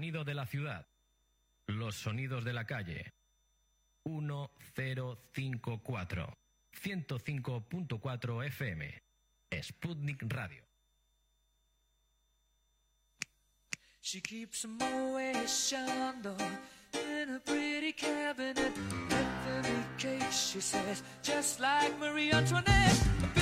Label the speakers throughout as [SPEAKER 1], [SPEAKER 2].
[SPEAKER 1] sonido de la ciudad. Los sonidos de la calle. 1054. 105.4 FM. Sputnik Radio.
[SPEAKER 2] She keeps a Moet Chandon in a she says, just like Marie Antoinette.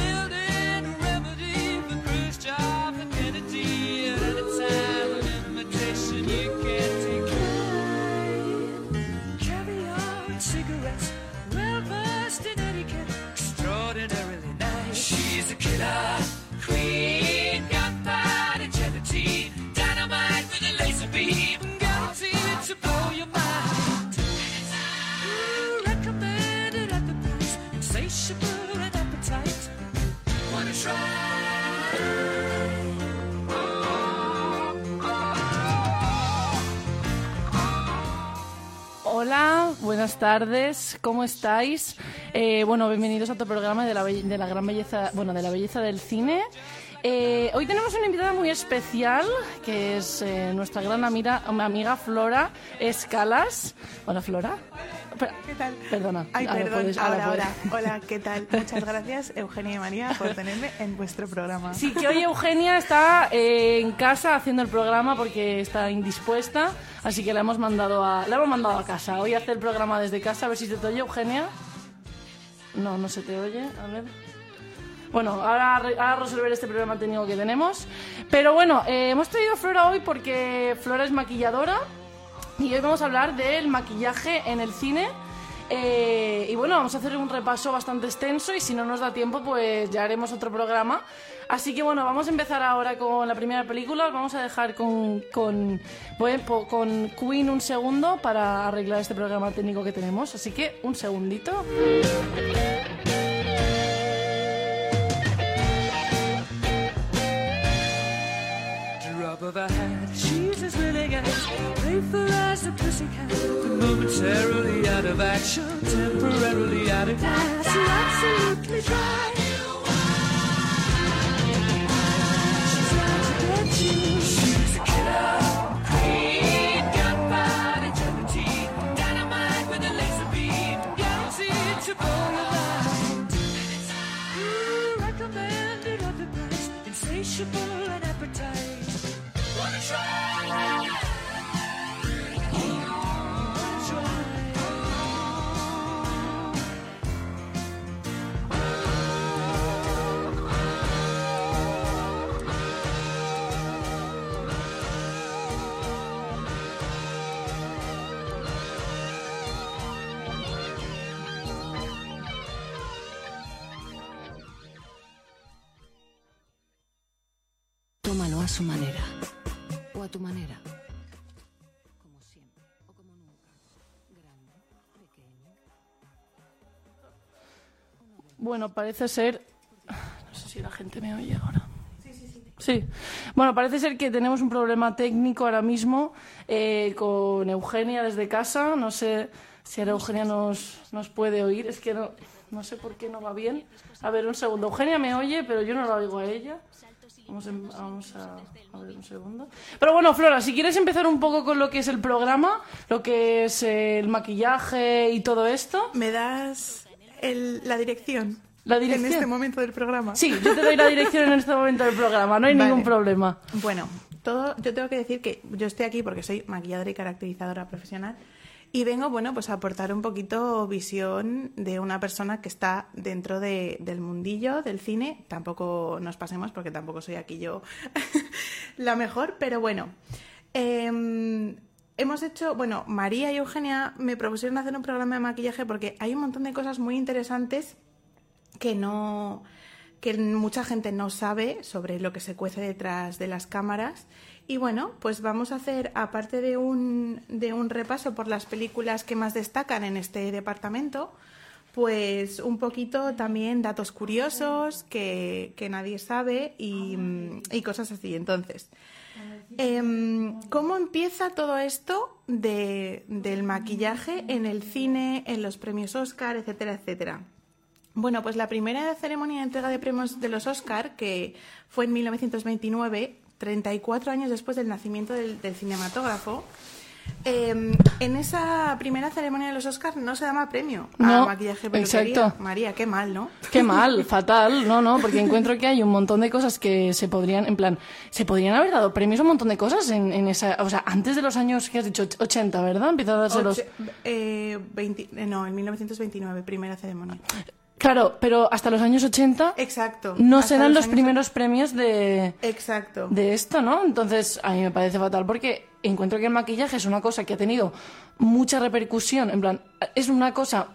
[SPEAKER 2] Killer
[SPEAKER 3] Hola, buenas tardes, ¿cómo estáis? Eh, bueno, bienvenidos a otro programa de la gran belleza, bueno, de la belleza del cine. Eh, hoy tenemos una invitada muy especial, que es eh, nuestra gran amiga, amiga Flora Escalas. Hola, Flora.
[SPEAKER 4] ¿Qué tal?
[SPEAKER 3] Perdona.
[SPEAKER 4] Ay,
[SPEAKER 3] ahora
[SPEAKER 4] perdón,
[SPEAKER 3] puedes-
[SPEAKER 4] ahora,
[SPEAKER 3] ahora
[SPEAKER 4] ahora.
[SPEAKER 3] puedes.
[SPEAKER 4] Hola, ¿qué tal? Muchas gracias, Eugenia y María, por tenerme en vuestro programa.
[SPEAKER 3] Sí, que hoy Eugenia está eh, en casa haciendo el programa porque está indispuesta, así que la hemos mandado a, la hemos mandado a casa. Hoy hace el programa desde casa, a ver si se te oye, Eugenia. No, no se te oye, a ver. Bueno, ahora, ahora resolver este problema técnico que tenemos. Pero bueno, eh, hemos traído a Flora hoy porque Flora es maquilladora y hoy vamos a hablar del maquillaje en el cine. Eh, y bueno, vamos a hacer un repaso bastante extenso y si no nos da tiempo, pues ya haremos otro programa. Así que bueno, vamos a empezar ahora con la primera película. Os Vamos a dejar con, con, bueno, con Queen un segundo para arreglar este programa técnico que tenemos. Así que un segundito.
[SPEAKER 2] She's as willing as playful as a pussycat. Momentarily out of action, temporarily out of gas, absolutely dry. She's to get you. She's a killer to. Ooh, recommended insatiable and appetite.
[SPEAKER 5] Su manera. A tu manera. Como siempre. O como nunca. Grande. Pequeño.
[SPEAKER 3] Bueno, parece ser. No sé si la gente me oye ahora. Sí. Bueno, parece ser que tenemos un problema técnico ahora mismo eh, con Eugenia desde casa. No sé si ahora Eugenia nos, nos puede oír. Es que no, no sé por qué no va bien. A ver, un segundo. Eugenia me oye, pero yo no la oigo a ella. Vamos, en- vamos a, a ver un segundo. Pero bueno, Flora, si quieres empezar un poco con lo que es el programa, lo que es el maquillaje y todo esto.
[SPEAKER 4] ¿Me das el- la dirección?
[SPEAKER 3] La dirección.
[SPEAKER 4] En este momento del programa.
[SPEAKER 3] Sí, yo te doy la dirección en este momento del programa, no hay
[SPEAKER 4] Vale.
[SPEAKER 3] ningún problema.
[SPEAKER 4] Bueno, todo, yo tengo que decir que yo estoy aquí porque soy maquilladora y caracterizadora profesional y vengo, bueno, pues a aportar un poquito visión de una persona que está dentro de- del mundillo del cine. Tampoco nos pasemos porque tampoco soy aquí yo la mejor, pero bueno. Em, hemos hecho, bueno, María y Eugenia me propusieron hacer un programa de maquillaje porque hay un montón de cosas muy interesantes que no que mucha gente no sabe sobre lo que se cuece detrás de las cámaras y bueno pues vamos a hacer aparte de un de un repaso por las películas que más destacan en este departamento pues un poquito también datos curiosos que, que nadie sabe y, mm, cosas así entonces Em, ¿Cómo empieza todo esto de- del maquillaje en el cine, en los premios Oscar, etcétera, etcétera? Bueno, pues la primera ceremonia de entrega de premios de los Oscar, que fue en 1929, 34 años después del nacimiento del, del cinematógrafo, eh, en esa primera ceremonia de los Oscars no se daba premio a
[SPEAKER 3] No,
[SPEAKER 4] maquillaje y peluquería.
[SPEAKER 3] exacto.
[SPEAKER 4] María, qué mal, ¿no?
[SPEAKER 3] Qué mal, fatal, no, no, porque encuentro que hay un montón de cosas que se podrían, en plan, se podrían haber dado premios a un montón de cosas en, en esa, o sea, antes de los años que has dicho, 80, ¿verdad? Empieza a darse los...
[SPEAKER 4] Eh, 20 eh, no, en 1929, primera ceremonia.
[SPEAKER 3] Claro, pero hasta los años 80
[SPEAKER 4] Exacto.
[SPEAKER 3] no
[SPEAKER 4] hasta
[SPEAKER 3] se dan los primeros premios de,
[SPEAKER 4] Exacto.
[SPEAKER 3] de esto, ¿no? Entonces, a mí me parece fatal porque encuentro que el maquillaje es una cosa que ha tenido mucha repercusión, en plan, es una cosa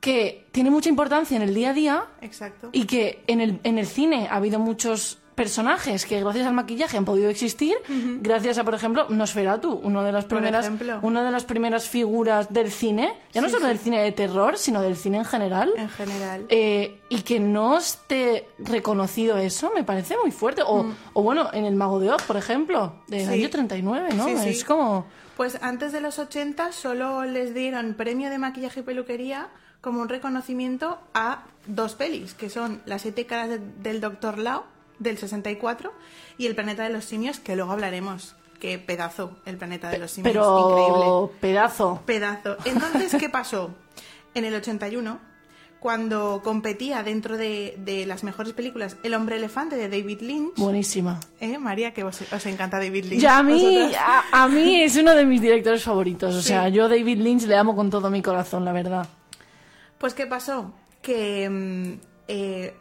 [SPEAKER 3] que tiene mucha importancia en el día a día
[SPEAKER 4] Exacto.
[SPEAKER 3] y que en el, en el cine ha habido muchos personajes que gracias al maquillaje han podido existir, gracias a, por ejemplo, Nosferatu, uno de las primeras, una de las primeras figuras del cine, ya no
[SPEAKER 4] Sí,
[SPEAKER 3] solo
[SPEAKER 4] sí.
[SPEAKER 3] del cine de terror, sino del cine en general.
[SPEAKER 4] En general.
[SPEAKER 3] Eh, y que no esté reconocido eso me parece muy fuerte. O, o bueno, en El Mago de Oz, por ejemplo, del
[SPEAKER 4] Mm. Sí.
[SPEAKER 3] año 39, ¿no? Es como...
[SPEAKER 4] Pues antes de los 80 solo les dieron premio de maquillaje y peluquería como un reconocimiento a dos pelis, que son Las siete caras de- del Doctor Lao, del 64, y El planeta de los simios, que luego hablaremos. Qué pedazo, El planeta de los simios. Increíble.
[SPEAKER 3] Pero pedazo.
[SPEAKER 4] Pedazo. Entonces, ¿qué pasó? En el 81, cuando competía dentro de, de las mejores películas El hombre elefante de David Lynch,
[SPEAKER 3] Buenísima.
[SPEAKER 4] ¿eh, María? Que os, os encanta David Lynch.
[SPEAKER 3] Ya a mí, a, a mí es uno de mis directores favoritos. O
[SPEAKER 4] Sí.
[SPEAKER 3] sea, yo David Lynch le amo con todo mi corazón, la verdad.
[SPEAKER 4] Pues ¿qué pasó? Que mm, eh,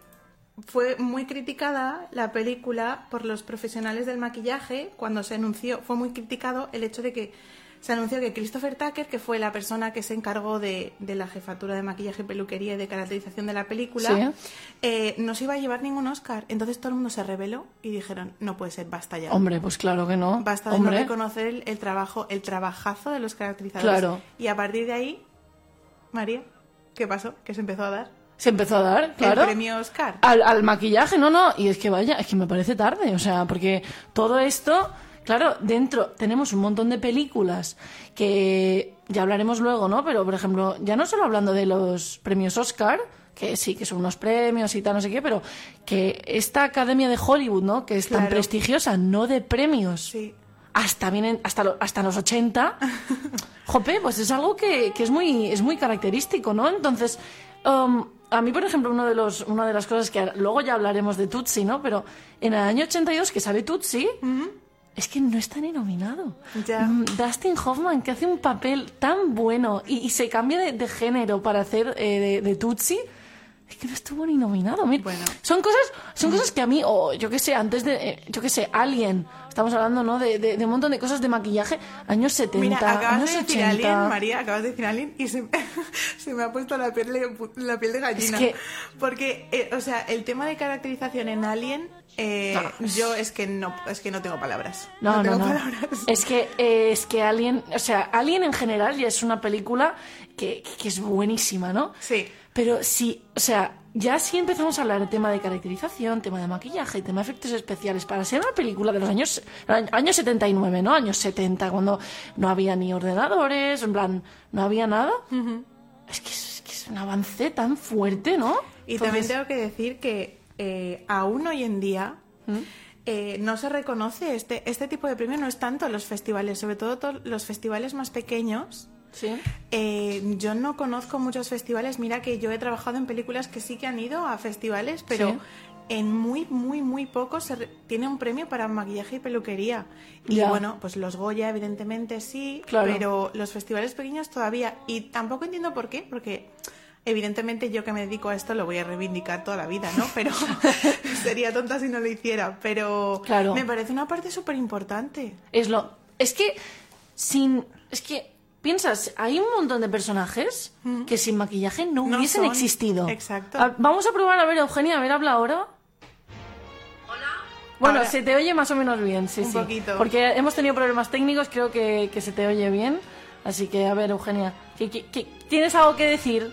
[SPEAKER 4] fue muy criticada la película por los profesionales del maquillaje cuando se anunció, fue muy criticado el hecho de que se anunció que Christopher Tucker, que fue la persona que se encargó de, de la jefatura de maquillaje, peluquería y de caracterización de la película,
[SPEAKER 3] Sí.
[SPEAKER 4] eh, no se iba a llevar ningún Oscar. Entonces todo el mundo se rebeló y dijeron, no puede ser, basta ya.
[SPEAKER 3] Hombre, pues claro que no.
[SPEAKER 4] Basta de
[SPEAKER 3] Hombre,
[SPEAKER 4] no reconocer el, el trabajo, el trabajazo de los caracterizadores.
[SPEAKER 3] Claro.
[SPEAKER 4] Y a partir de ahí, María, ¿qué pasó? ¿Qué se empezó a dar?
[SPEAKER 3] Se empezó a dar, claro.
[SPEAKER 4] El premio Oscar.
[SPEAKER 3] Al, al maquillaje, no, no. Y es que vaya, es que me parece tarde. O sea, porque todo esto, claro, dentro tenemos un montón de películas que ya hablaremos luego, ¿no? Pero, por ejemplo, ya no solo hablando de los premios Oscar, que sí, que son unos premios y tal, no sé qué, pero que esta academia de Hollywood, ¿no? Que es tan prestigiosa, no de premios.
[SPEAKER 4] Sí.
[SPEAKER 3] hasta vienen hasta lo- hasta los 80 jope pues es algo que, que es muy es muy característico no entonces um, a mí por ejemplo uno de los una de las cosas que luego ya hablaremos de Tutsi no pero en el año 82 que sale Tutsi es que no está ni nominado.
[SPEAKER 4] Ya.
[SPEAKER 3] Mm, Dustin Hoffman, que hace un papel tan bueno y, y se cambia de, de género para hacer eh, de, de Tutsi, es que no estuvo ni nominado. Mira,
[SPEAKER 4] Bueno.
[SPEAKER 3] Son cosas, son cosas que a mí, o yo qué sé, antes de, eh, yo qué sé, Alien, estamos hablando, ¿no? De, de- de un montón de cosas de maquillaje, años 70,
[SPEAKER 4] Mira, acabas
[SPEAKER 3] años
[SPEAKER 4] de decir
[SPEAKER 3] 80.
[SPEAKER 4] Alien, María, acabas de decir Alien y se, me- se me ha puesto la piel de, la piel de gallina.
[SPEAKER 3] Es que-
[SPEAKER 4] Porque, eh, o sea, el tema de caracterización en Alien, eh,
[SPEAKER 3] No.
[SPEAKER 4] yo es que no es que no tengo palabras.
[SPEAKER 3] No, no,
[SPEAKER 4] tengo
[SPEAKER 3] no.
[SPEAKER 4] palabras.
[SPEAKER 3] Es que, eh, es que Alien, o sea, Alien en general ya es una película que, que es buenísima, ¿no?
[SPEAKER 4] Sí.
[SPEAKER 3] Pero sí, o sea, ya sí empezamos a hablar de tema de caracterización, tema de maquillaje, tema de efectos especiales, para ser una película de los años, años 79, ¿no? Años 70, cuando no había ni ordenadores, en plan, no había nada. es, que es, es que es un avance tan fuerte, ¿no?
[SPEAKER 4] Y también tengo que decir que eh, aún hoy en día
[SPEAKER 3] ¿Mm?
[SPEAKER 4] eh, no se reconoce este, este tipo de premio, no es tanto en los festivales, sobre todo to- los festivales más pequeños.
[SPEAKER 3] Sí.
[SPEAKER 4] Eh, yo no conozco muchos festivales. Mira que yo he trabajado en películas que sí que han ido a festivales, pero
[SPEAKER 3] Sí.
[SPEAKER 4] en muy, muy, muy pocos se re- tiene un premio para maquillaje y peluquería. Y bueno, pues los Goya, evidentemente sí,
[SPEAKER 3] Claro.
[SPEAKER 4] pero los festivales pequeños todavía. Y tampoco entiendo por qué, porque evidentemente yo que me dedico a esto lo voy a reivindicar toda la vida, ¿no? Pero sería tonta si no lo hiciera. Pero
[SPEAKER 3] Claro.
[SPEAKER 4] me parece una parte súper importante.
[SPEAKER 3] Es lo. Es que. Sin. Es que. Piensas, hay un montón de personajes que sin maquillaje no,
[SPEAKER 4] No
[SPEAKER 3] hubiesen
[SPEAKER 4] son.
[SPEAKER 3] existido.
[SPEAKER 4] Exacto.
[SPEAKER 3] Ah, vamos a probar a ver, Eugenia, a ver, habla ahora.
[SPEAKER 6] Hola.
[SPEAKER 3] Bueno,
[SPEAKER 4] Ahora-
[SPEAKER 3] se te oye más o menos bien, sí,
[SPEAKER 4] Un
[SPEAKER 3] sí.
[SPEAKER 4] poquito.
[SPEAKER 3] Porque hemos tenido problemas técnicos, creo que, que se te oye bien. Así que, a ver, Eugenia, ¿qué- qué- qué- tienes algo que decir?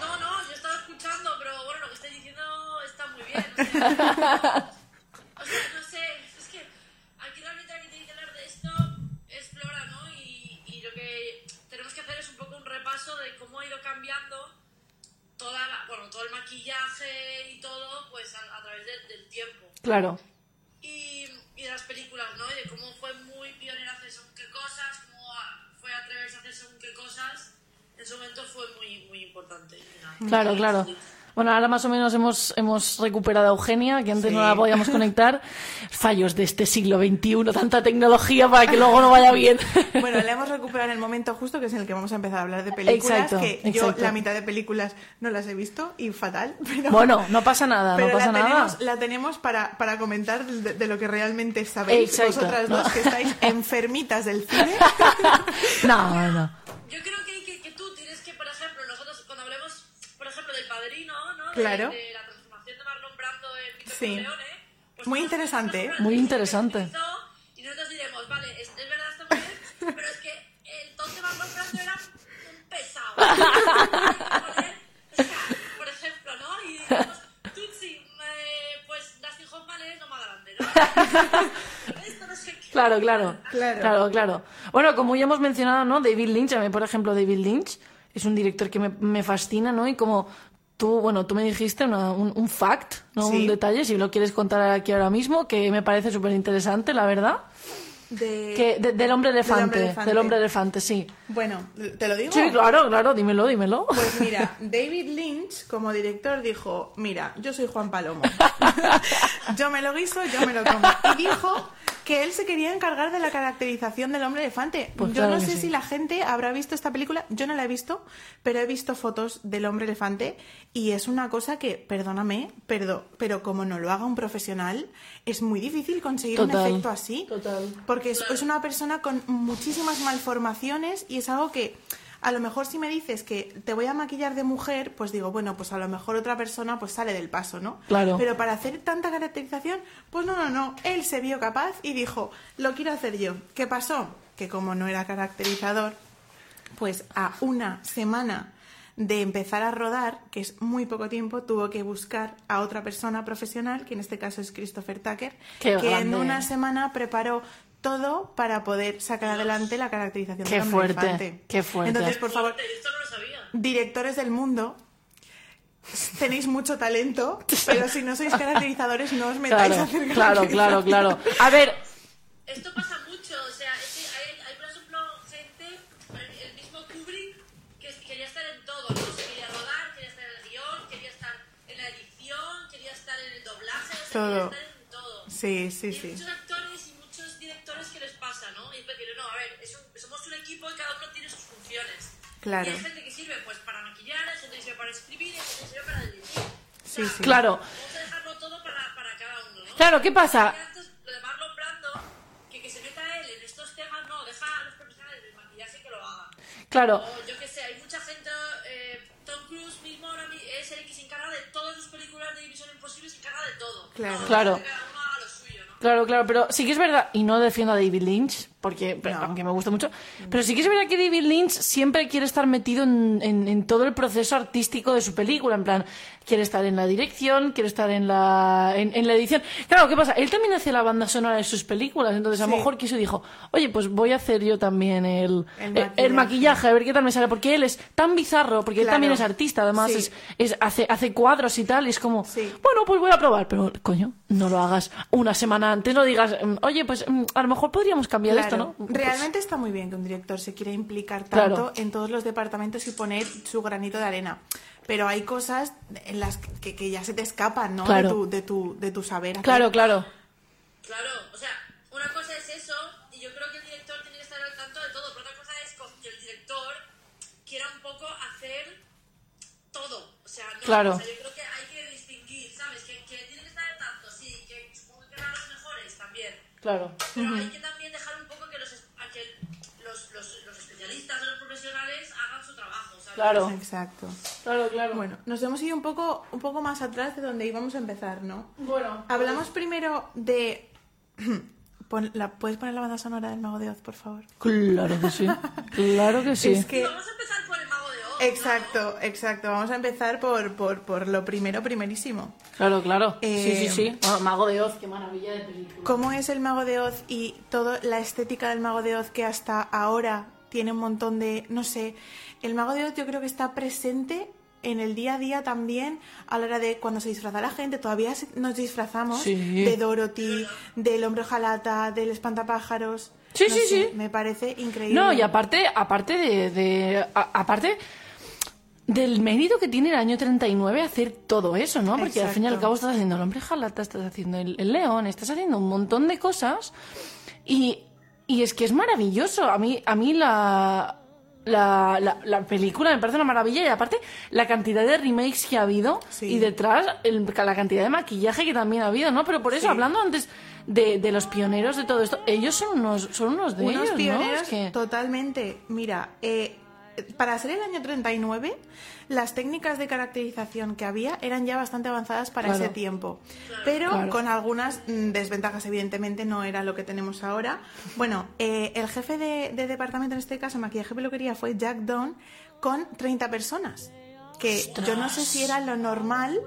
[SPEAKER 6] No, no, yo estaba escuchando, pero bueno, lo que estoy diciendo está muy bien. bueno, todo el maquillaje y todo, pues a, través del tiempo. Claro. Y, de las películas, ¿no? Y de cómo fue muy pionera hacer según qué cosas, cómo fue atreverse a hacer según qué
[SPEAKER 3] cosas,
[SPEAKER 6] en su momento fue muy, muy importante.
[SPEAKER 3] Claro. claro. Bueno, ahora más o menos hemos, hemos recuperado a Eugenia, que antes no la podíamos conectar. Fallos de este siglo XXI, tanta tecnología para que luego no vaya bien.
[SPEAKER 4] Bueno, la hemos recuperado en el momento justo, que es en el que vamos a empezar a hablar de películas,
[SPEAKER 3] Exacto,
[SPEAKER 4] que yo
[SPEAKER 3] exacto.
[SPEAKER 4] la mitad de películas no las he visto y fatal. Pero,
[SPEAKER 3] Bueno, no pasa nada,
[SPEAKER 4] pero
[SPEAKER 3] no pasa
[SPEAKER 4] la
[SPEAKER 3] nada.
[SPEAKER 4] tenemos, la tenemos para, para comentar de, de lo que realmente sabéis
[SPEAKER 3] Exacto,
[SPEAKER 4] vosotras
[SPEAKER 3] no.
[SPEAKER 4] dos, que estáis enfermitas del cine.
[SPEAKER 3] No, no.
[SPEAKER 6] Yo creo que, que, que tú tienes que, por ejemplo, nosotros cuando hablemos, del padrino, ¿no? De-
[SPEAKER 4] Claro.
[SPEAKER 6] De, la transformación de Marlon Brando en Vito
[SPEAKER 4] Sí.
[SPEAKER 6] Corleone. Pues
[SPEAKER 4] Muy interesante, ¿eh?
[SPEAKER 3] Muy interesante.
[SPEAKER 6] Y nosotros diremos, vale, es, es verdad, está muy bien, pero es que el ton de Marlon Brando era un pesado. O sea, por ejemplo, ¿no? Y digamos, Tutsi, eh, pues Dustin Hoffman es lo más grande, ¿no? Esto no sé qué.
[SPEAKER 3] Claro, claro.
[SPEAKER 4] Claro.
[SPEAKER 3] Claro, claro. Bueno, como ya hemos mencionado, ¿no? David Lynch, a mí, por ejemplo, David Lynch es un director que me, me fascina, ¿no? Y como tú, bueno, tú me dijiste una- un, un fact, ¿no?
[SPEAKER 4] Sí.
[SPEAKER 3] Un detalle, si lo quieres contar aquí ahora mismo, que me parece súper interesante, la verdad.
[SPEAKER 4] De...
[SPEAKER 3] Que, de- del hombre elefante,
[SPEAKER 4] hombre elefante.
[SPEAKER 3] del hombre elefante, sí.
[SPEAKER 4] Bueno, ¿te lo digo?
[SPEAKER 3] Sí, claro, claro, dímelo, dímelo.
[SPEAKER 4] Pues mira, David Lynch como director dijo, mira, yo soy Juan Palomo. yo me lo guiso, yo me lo como. Y dijo que él se quería encargar de la caracterización del hombre elefante.
[SPEAKER 3] Pues
[SPEAKER 4] yo
[SPEAKER 3] claro
[SPEAKER 4] no sé
[SPEAKER 3] sí.
[SPEAKER 4] si la gente habrá visto esta película, yo no la he visto, pero he visto fotos del hombre elefante y es una cosa que, perdóname, pero, pero como no lo haga un profesional, es muy difícil conseguir un efecto así.
[SPEAKER 3] Total.
[SPEAKER 4] Porque es, es una persona con muchísimas malformaciones y es algo que a lo mejor si me dices que te voy a maquillar de mujer, pues digo, bueno, pues a lo mejor otra persona pues sale del paso, ¿no?
[SPEAKER 3] Claro.
[SPEAKER 4] Pero para hacer tanta caracterización, pues no, no, no. Él se vio capaz y dijo, lo quiero hacer yo. ¿Qué pasó? Que como no era caracterizador, pues a una semana de empezar a rodar, que es muy poco tiempo, tuvo que buscar a otra persona profesional, que en este caso es Christopher Tucker,
[SPEAKER 3] Qué
[SPEAKER 4] que en una semana preparó todo para poder sacar adelante la caracterización
[SPEAKER 3] Qué
[SPEAKER 4] hombre
[SPEAKER 3] fuerte,
[SPEAKER 4] elefante.
[SPEAKER 3] qué fuerte.
[SPEAKER 4] Entonces, por favor,
[SPEAKER 6] Esto no lo sabía.
[SPEAKER 4] directores del mundo, tenéis mucho talento, pero si no sois caracterizadores no os metáis a
[SPEAKER 3] Claro,
[SPEAKER 4] hacer
[SPEAKER 3] claro, claro, claro. A ver,
[SPEAKER 6] Esto pasa mucho, o sea, es que hay, hay, por ejemplo, gente, el, el mismo Kubrick, que quería estar en todo, ¿no? Se quería rodar, quería estar en el guion, quería estar en la edición, quería estar en el doblaje, o sea,
[SPEAKER 4] Todo.
[SPEAKER 6] quería estar en todo.
[SPEAKER 4] Sí, sí,
[SPEAKER 6] y
[SPEAKER 4] sí.
[SPEAKER 6] ¿No? Y no, a ver, es un- somos un equipo y cada uno tiene sus funciones.
[SPEAKER 4] Claro.
[SPEAKER 6] Y hay gente que sirve pues para maquillar, hay gente que sirve para escribir, hay gente que sirve para dirigir.
[SPEAKER 4] Sí, sí.
[SPEAKER 3] claro,
[SPEAKER 6] Vamos a dejarlo todo para, para cada uno, ¿no?
[SPEAKER 3] Claro, ¿qué pasa?
[SPEAKER 6] Antes, lo de Marlon Brando, que, que se meta él en estos temas, no, deja a los profesionales del maquillaje que lo hagan.
[SPEAKER 3] claro.
[SPEAKER 6] O yo que sé, hay mucha gente, eh, Tom Cruise mismo ahora es el que se encarga de todas sus películas de División Imposible, se encarga de todo.
[SPEAKER 4] Claro.
[SPEAKER 6] No,
[SPEAKER 3] Claro. Claro, claro, pero sí que es verdad, y no defiendo a David Lynch, porque pero- aunque me gusta mucho, pero sí que es verdad que David Lynch siempre quiere estar metido en, en- en todo el proceso artístico de su película, en plan, quiere estar en la dirección, quiere estar en la, en, en la edición. Claro, ¿qué pasa? Él también hace la banda sonora de sus películas, entonces a lo
[SPEAKER 4] Sí.
[SPEAKER 3] mejor quiso y dijo, oye, pues voy a hacer yo también el,
[SPEAKER 4] El maquillaje.
[SPEAKER 3] el maquillaje, a ver qué tal me sale, porque él es tan bizarro, porque él también es artista, además
[SPEAKER 4] Sí.
[SPEAKER 3] es, es- hace, hace cuadros y tal, y es como,
[SPEAKER 4] Sí.
[SPEAKER 3] bueno, pues voy a probar, pero coño, no lo hagas una semana antes, no digas, mm, oye, pues mm, a lo mejor podríamos cambiar esto,
[SPEAKER 4] Claro.
[SPEAKER 3] ¿no? Pues,
[SPEAKER 4] Realmente está muy bien que un director se quiera implicar
[SPEAKER 3] Claro.
[SPEAKER 4] tanto en todos los departamentos y poner su granito de arena. Pero hay cosas en las que, que ya se te escapan, ¿no?
[SPEAKER 3] Claro.
[SPEAKER 4] De, tu, de, tu, de tu saber. hacer.
[SPEAKER 3] claro, claro,
[SPEAKER 6] Claro, o sea, una cosa es eso, y yo creo que el director tiene que estar al tanto de todo, pero otra cosa es que el director quiera un poco hacer todo. O sea, no,
[SPEAKER 3] Claro.
[SPEAKER 6] o sea, yo creo que hay que distinguir, ¿sabes? Que, que tiene que estar al tanto, sí, que supongo que los mejores también.
[SPEAKER 3] claro.
[SPEAKER 6] Pero hay que también dejar un poco que los, es- a que los, los, los especialistas o los profesionales hagan su trabajo, ¿sabes?
[SPEAKER 3] Claro,
[SPEAKER 4] Exacto.
[SPEAKER 3] claro, claro.
[SPEAKER 4] Bueno, nos hemos ido un poco, un poco más atrás de donde íbamos a empezar, ¿no?
[SPEAKER 3] Bueno,
[SPEAKER 4] Hablamos primero de... Pon- la, ¿Puedes poner la banda sonora del Mago de Oz, por favor?
[SPEAKER 3] claro que sí, claro que sí.
[SPEAKER 4] Es que...
[SPEAKER 6] Vamos a empezar por el mago de Oz.
[SPEAKER 4] Exacto, exacto. Vamos a empezar por, por, por lo primero, primerísimo.
[SPEAKER 3] Claro, claro.
[SPEAKER 4] Eh,
[SPEAKER 3] sí, sí, sí. Bueno, Mago de Oz, qué maravilla de película.
[SPEAKER 4] ¿Cómo es el Mago de Oz y toda la estética del Mago de Oz que hasta ahora tiene un montón de... No sé, el Mago de Oz yo creo que está presente en el día a día también, a la hora de cuando se disfraza la gente, todavía nos disfrazamos
[SPEAKER 3] Sí.
[SPEAKER 4] de Dorothy, del hombre jalata, del espantapájaros.
[SPEAKER 3] Sí,
[SPEAKER 4] No
[SPEAKER 3] sí,
[SPEAKER 4] sé,
[SPEAKER 3] sí.
[SPEAKER 4] Me parece increíble.
[SPEAKER 3] No, y aparte, aparte de, de- a- aparte del mérito que tiene el año 39 hacer todo eso, ¿no? Porque al fin y al cabo estás haciendo el hombre jalata, estás haciendo el, el león, estás haciendo un montón de cosas y, y es que es maravilloso. A mí, a mí la, la, la, la película me parece una maravilla y aparte la cantidad de remakes que ha habido
[SPEAKER 4] Sí.
[SPEAKER 3] y detrás el- la cantidad de maquillaje que también ha habido, ¿no? Pero por eso,
[SPEAKER 4] Sí.
[SPEAKER 3] hablando antes de, de los pioneros de todo esto, ellos son unos, son unos de
[SPEAKER 4] Unos
[SPEAKER 3] ellos, ¿no?
[SPEAKER 4] pioneros
[SPEAKER 3] Es que-
[SPEAKER 4] totalmente. Mira, eh, para ser el año 39, las técnicas de caracterización que había eran ya bastante avanzadas para
[SPEAKER 3] Claro.
[SPEAKER 4] ese tiempo. Pero
[SPEAKER 3] Claro.
[SPEAKER 4] con algunas mm, desventajas, evidentemente, no era lo que tenemos ahora. Bueno, eh, el jefe de, de departamento, en este caso, maquillaje y peluquería, fue Jack Dawn con 30 personas. Que yo no sé si era lo normal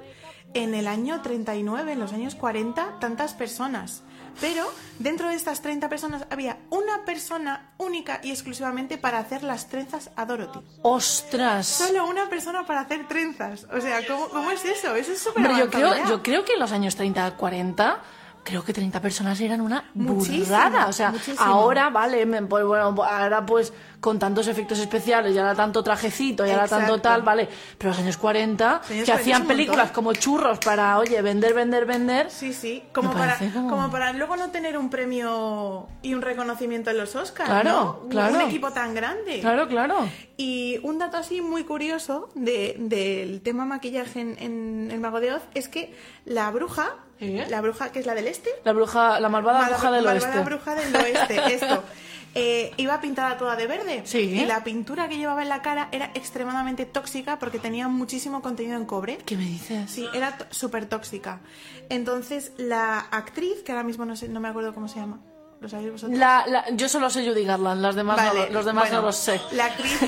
[SPEAKER 4] en el año 39, en los años 40, tantas personas. Pero dentro de estas 30 personas había una persona única y exclusivamente para hacer las trenzas a Dorothy.
[SPEAKER 3] ¡Ostras!
[SPEAKER 4] Solo una persona para hacer trenzas. O sea, ¿cómo, cómo es eso? Eso es súper
[SPEAKER 3] yo creo,
[SPEAKER 4] ya.
[SPEAKER 3] yo creo que en los años 30, 40, creo que 30 personas eran una
[SPEAKER 4] Muchísimo,
[SPEAKER 3] burrada. O sea,
[SPEAKER 4] muchísimo.
[SPEAKER 3] ahora, vale, pues bueno, ahora pues con tantos efectos especiales, y ahora tanto trajecito, y ahora tanto tal, vale. Pero los años 40,
[SPEAKER 4] Los años
[SPEAKER 3] que
[SPEAKER 4] 40
[SPEAKER 3] hacían películas como churros para, oye, vender, vender, vender.
[SPEAKER 4] Sí, sí, como para, como...
[SPEAKER 3] como-
[SPEAKER 4] para luego no tener un premio y un reconocimiento en los Oscars,
[SPEAKER 3] Claro,
[SPEAKER 4] ¿no?
[SPEAKER 3] Claro.
[SPEAKER 4] Un equipo tan grande.
[SPEAKER 3] Claro, claro.
[SPEAKER 4] Y un dato así muy curioso de- del tema maquillaje en, en El Mago de Oz es que la bruja,
[SPEAKER 3] ¿Eh?
[SPEAKER 4] la bruja que es la del este,
[SPEAKER 3] La bruja, la malvada
[SPEAKER 4] Malva-
[SPEAKER 3] bruja del
[SPEAKER 4] malvada
[SPEAKER 3] oeste.
[SPEAKER 4] bruja del oeste, esto. eh, iba pintada toda de verde.
[SPEAKER 3] Sí.
[SPEAKER 4] Y la pintura que llevaba en la cara era extremadamente tóxica porque tenía muchísimo contenido en cobre.
[SPEAKER 3] ¿Qué me dices?
[SPEAKER 4] Sí, era súper tóxica. Entonces, la actriz, que ahora mismo no, sé, no me acuerdo cómo se llama, ¿lo sabéis vosotros?
[SPEAKER 3] La, la- yo solo sé Judy Garland, las demás no,
[SPEAKER 4] Vale,
[SPEAKER 3] los demás
[SPEAKER 4] bueno,
[SPEAKER 3] no los sé.
[SPEAKER 4] La actriz,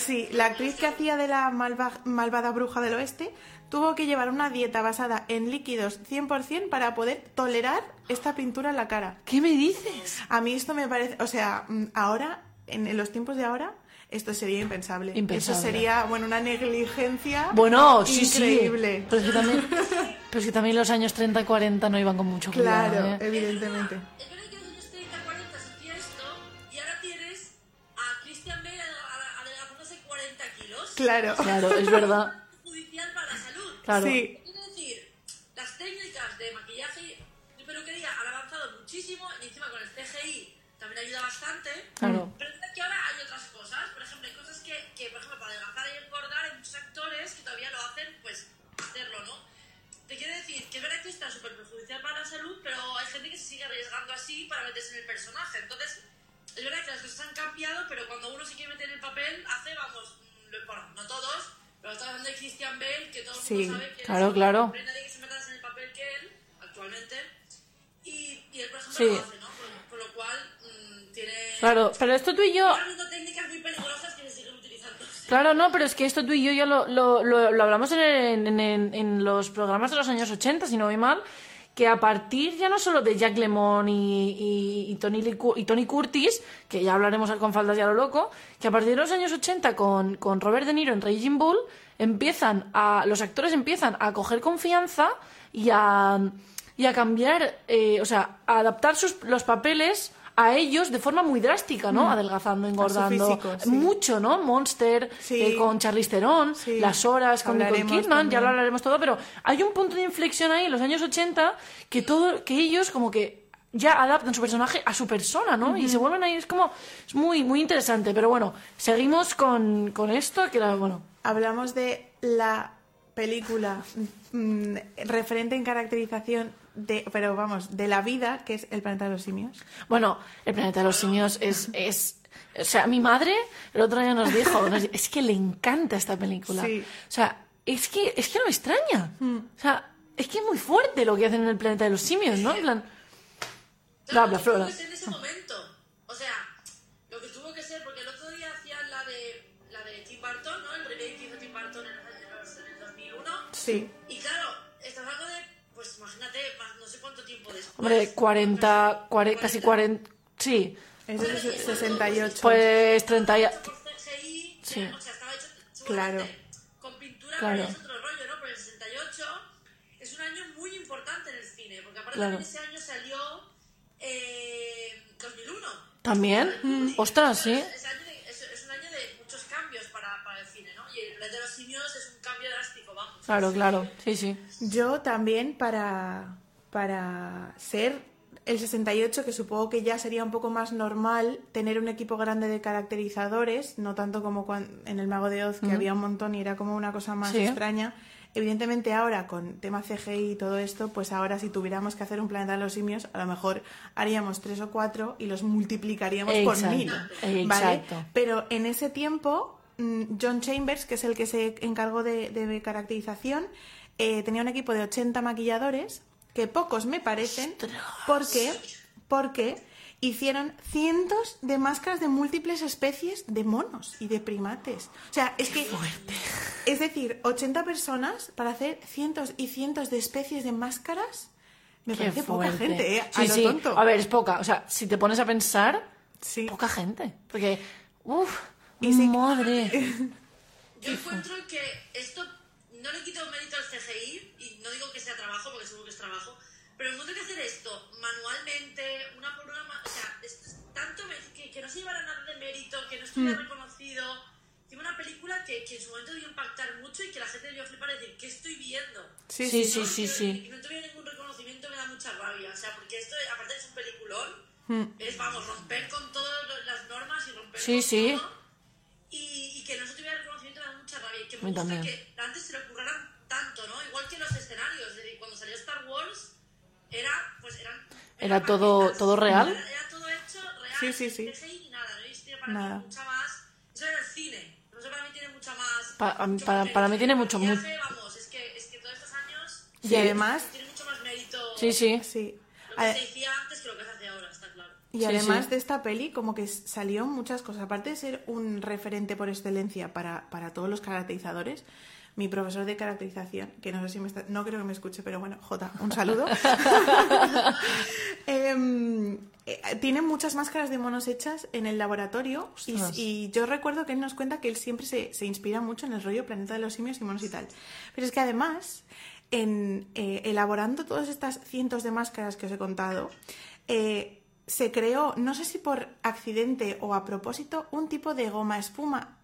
[SPEAKER 4] sí, la actriz que hacía de la malva- malvada bruja del oeste tuvo que llevar una dieta basada en líquidos 100% para poder tolerar esta pintura en la cara.
[SPEAKER 3] ¿Qué me dices?
[SPEAKER 4] A mí esto me parece, o sea, mm, ahora, en, en los tiempos de ahora, esto sería impensable.
[SPEAKER 3] Impensable.
[SPEAKER 4] Eso sería, bueno, una negligencia
[SPEAKER 3] Bueno, sí,
[SPEAKER 4] increíble.
[SPEAKER 3] sí. Pero es, que también, pero es que también los años 30 y 40 no iban con mucho cuidado.
[SPEAKER 4] Claro,
[SPEAKER 3] ¿eh?
[SPEAKER 4] evidentemente. Claro.
[SPEAKER 3] Claro, es verdad.
[SPEAKER 6] Judicial para la salud.
[SPEAKER 3] Claro.
[SPEAKER 4] Sí.
[SPEAKER 6] Quiero decir, las técnicas de maquillaje y peluquería han avanzado muchísimo y encima con el CGI también ayuda bastante.
[SPEAKER 3] Claro.
[SPEAKER 6] Pero es verdad que ahora hay otras cosas. Por ejemplo, hay cosas que, que, por ejemplo, para adelgazar y engordar hay muchos actores que todavía lo hacen, pues, hacerlo, ¿no? Te quiero decir que es verdad que está súper perjudicial para la salud, pero hay gente que se sigue arriesgando así para meterse en el personaje. Entonces, es verdad que las cosas han cambiado, pero cuando uno se quiere meter en el papel, hace, vamos, bueno, no todos, pero estamos hablando de Christian Bale, que todo el mundo
[SPEAKER 4] Sí,
[SPEAKER 6] sabe que
[SPEAKER 3] claro,
[SPEAKER 6] es-
[SPEAKER 3] claro.
[SPEAKER 6] no nadie que se meta en el papel que él, actualmente. Y, y él, por ejemplo,
[SPEAKER 3] Sí.
[SPEAKER 6] lo hace, ¿no? Con, con lo cual, mm, tiene...
[SPEAKER 3] Claro, pero esto tú y yo...
[SPEAKER 6] Técnicas muy peligrosas que se siguen utilizando.
[SPEAKER 3] Claro, no, pero es que esto tú y yo ya lo, lo, lo- lo hablamos en, en, en- en los programas de los años 80, si no voy mal, que a partir ya no solo de Jack Lemmon y, y- y Tony, y Tony Curtis, que ya hablaremos con faldas ya lo loco, que a partir de los años 80 con, con Robert De Niro en Raging Bull, empiezan a, los actores empiezan a coger confianza y a, y a cambiar, eh, o sea, a adaptar sus, los papeles a ellos de forma muy drástica, ¿no? Adelgazando, engordando,
[SPEAKER 4] físico, sí.
[SPEAKER 3] mucho, ¿no? Monster
[SPEAKER 4] Sí.
[SPEAKER 3] eh, con Charlize Theron,
[SPEAKER 4] Sí.
[SPEAKER 3] Las Horas con Nicole Kidman, ya lo hablaremos todo, pero hay un punto de inflexión ahí en los años 80 que todo, que ellos como que ya adaptan su personaje a su persona, ¿no? Y se vuelven ahí, es como, es muy, muy interesante, pero bueno, seguimos con, con esto, que era, bueno,
[SPEAKER 4] Hablamos de la película mm, referente en caracterización de, pero vamos, de la vida, que es El planeta de los simios.
[SPEAKER 3] Bueno, el planeta de los simios es, es, o sea, mi madre el otro día nos dijo, nos es que le encanta esta película.
[SPEAKER 4] Sí.
[SPEAKER 3] O sea, es que, es que no me extraña. O sea, es que es muy fuerte lo que hacen en el planeta de los simios, ¿no? En plan,
[SPEAKER 6] que tuvo
[SPEAKER 3] Flora.
[SPEAKER 6] en ese momento.
[SPEAKER 4] Sí.
[SPEAKER 6] Y claro, estás hablando de, pues imagínate, más no sé cuánto tiempo después.
[SPEAKER 3] hombre, 40, 40 casi 40, sí,
[SPEAKER 4] Es de ses- 68.
[SPEAKER 3] pues 30 y... Sí.
[SPEAKER 6] o sea, estaba hecho
[SPEAKER 4] Claro.
[SPEAKER 6] con pintura
[SPEAKER 3] Claro.
[SPEAKER 6] pero es otro rollo, ¿no? Pero el 68 es un año muy importante en el cine, porque aparte
[SPEAKER 3] Claro.
[SPEAKER 6] también ese año salió eh, 2001.
[SPEAKER 3] ¿También?
[SPEAKER 6] Mm.
[SPEAKER 3] Ostras, sí.
[SPEAKER 6] Es, año de- es- es un año de muchos cambios para, para el cine, ¿no? Y el planeta de los simios es un cambio drástico, vamos.
[SPEAKER 3] Claro, claro. Sí, sí.
[SPEAKER 4] Yo también para, para ser el 68, que supongo que ya sería un poco más normal tener un equipo grande de caracterizadores, no tanto como cuan- en el Mago de Oz, que había un montón y era como una cosa más
[SPEAKER 3] Sí.
[SPEAKER 4] extraña. Evidentemente ahora con tema CGI y todo esto, pues ahora si tuviéramos que hacer un planeta de los simios, a lo mejor haríamos tres o cuatro y los multiplicaríamos por mil. ¿vale?
[SPEAKER 3] exacto.
[SPEAKER 4] Pero en ese tiempo, John Chambers, que es el que se encargó de, de caracterización, eh, tenía un equipo de 80 maquilladores, que pocos me parecen, porque, porque hicieron cientos de máscaras de múltiples especies de monos y de primates. O sea, es que... Es decir, 80 personas para hacer cientos y cientos de especies de máscaras. Me
[SPEAKER 3] Qué
[SPEAKER 4] parece poca
[SPEAKER 3] fuerte.
[SPEAKER 4] gente, ¿eh? A
[SPEAKER 3] Sí,
[SPEAKER 4] lo
[SPEAKER 3] sí.
[SPEAKER 4] tonto.
[SPEAKER 3] A ver, es poca. O sea, si te pones a pensar,
[SPEAKER 4] Sí.
[SPEAKER 3] poca gente. Porque, uff,
[SPEAKER 4] Y sí-
[SPEAKER 3] madre.
[SPEAKER 6] Yo encuentro que esto no le quito mérito al CGI, y no digo que sea trabajo, porque seguro que es trabajo, pero encuentro que hacer esto manualmente, una por una, o sea, esto es tanto que, que no se llevara nada de mérito, que no estuviera
[SPEAKER 3] Hmm.
[SPEAKER 6] reconocido. Tiene una película que, que en su momento debió impactar mucho y que la gente debió flipar y decir, ¿qué estoy viendo?
[SPEAKER 4] Sí,
[SPEAKER 3] Sí,
[SPEAKER 4] sí,
[SPEAKER 3] sí,
[SPEAKER 6] ¿no?
[SPEAKER 3] sí,
[SPEAKER 6] no tuviera ningún reconocimiento me da mucha rabia. O sea, porque esto, aparte de ser un peliculón,
[SPEAKER 3] Hmm.
[SPEAKER 6] es, vamos, romper con todas las normas y romper
[SPEAKER 3] Sí,
[SPEAKER 6] con
[SPEAKER 3] sí.
[SPEAKER 6] todo.
[SPEAKER 3] Mí también.
[SPEAKER 6] que antes se le ocurrieran tanto, ¿no? Igual que los escenarios. Es decir, cuando salió Star Wars, era, pues eran...
[SPEAKER 3] Era
[SPEAKER 6] eran
[SPEAKER 3] todo-
[SPEAKER 6] maquetas.
[SPEAKER 3] todo real.
[SPEAKER 6] Era, era todo hecho real.
[SPEAKER 4] Sí, sí, sí.
[SPEAKER 6] nada, no existía para
[SPEAKER 4] Nada.
[SPEAKER 6] mí mucha más... Eso era el cine. Pero eso para mí tiene mucha más...
[SPEAKER 3] Pa-
[SPEAKER 6] mucho
[SPEAKER 3] para-
[SPEAKER 6] más
[SPEAKER 3] para mí
[SPEAKER 6] mérito.
[SPEAKER 3] tiene mucho- mu-
[SPEAKER 6] maquillaje, Vamos, es que, es que todos estos años
[SPEAKER 4] Y además,
[SPEAKER 6] tiene mucho más mérito
[SPEAKER 3] Sí, sí.
[SPEAKER 4] sí.
[SPEAKER 6] lo que
[SPEAKER 4] A-
[SPEAKER 6] se decía antes que lo que se hace ahora, está claro.
[SPEAKER 4] Y
[SPEAKER 3] Sí,
[SPEAKER 4] además
[SPEAKER 3] sí.
[SPEAKER 4] de esta peli, como que salió muchas cosas. Aparte de ser un referente por excelencia para, para todos los caracterizadores, mi profesor de caracterización, que no sé si me está, no creo que me escuche, pero bueno, Jota, un saludo. Em, eh, tiene muchas máscaras de monos hechas en el laboratorio y yo recuerdo que él nos cuenta que él siempre se, se inspira mucho en el rollo Planeta de los Simios y monos y tal. Pero es que además, en, eh, elaborando todas estas cientos de máscaras que os he contado, eh, se creó, no sé si por accidente o a propósito, un tipo de goma espuma.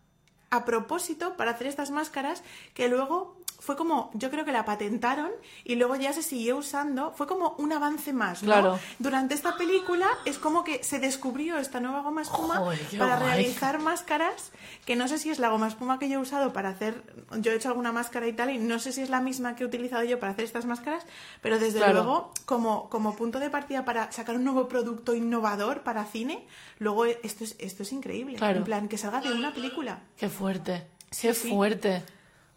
[SPEAKER 4] A propósito para hacer estas máscaras que luego fue como, yo creo que la patentaron y luego ya se siguió usando, fue como un avance más, ¿no?
[SPEAKER 3] Claro.
[SPEAKER 4] Durante esta película es como que se descubrió esta nueva goma espuma
[SPEAKER 3] Joder,
[SPEAKER 4] para
[SPEAKER 3] guay.
[SPEAKER 4] realizar máscaras, que no sé si es la goma espuma que yo he usado para hacer, yo he hecho alguna máscara y tal, y no sé si es la misma que he utilizado yo para hacer estas máscaras, pero desde
[SPEAKER 3] Claro.
[SPEAKER 4] luego, como, como punto de partida para sacar un nuevo producto innovador para cine, luego esto es, esto es increíble.
[SPEAKER 3] Claro.
[SPEAKER 4] En plan, que salga de una película.
[SPEAKER 3] Qué fuerte. Qué
[SPEAKER 4] sí.
[SPEAKER 3] fuerte.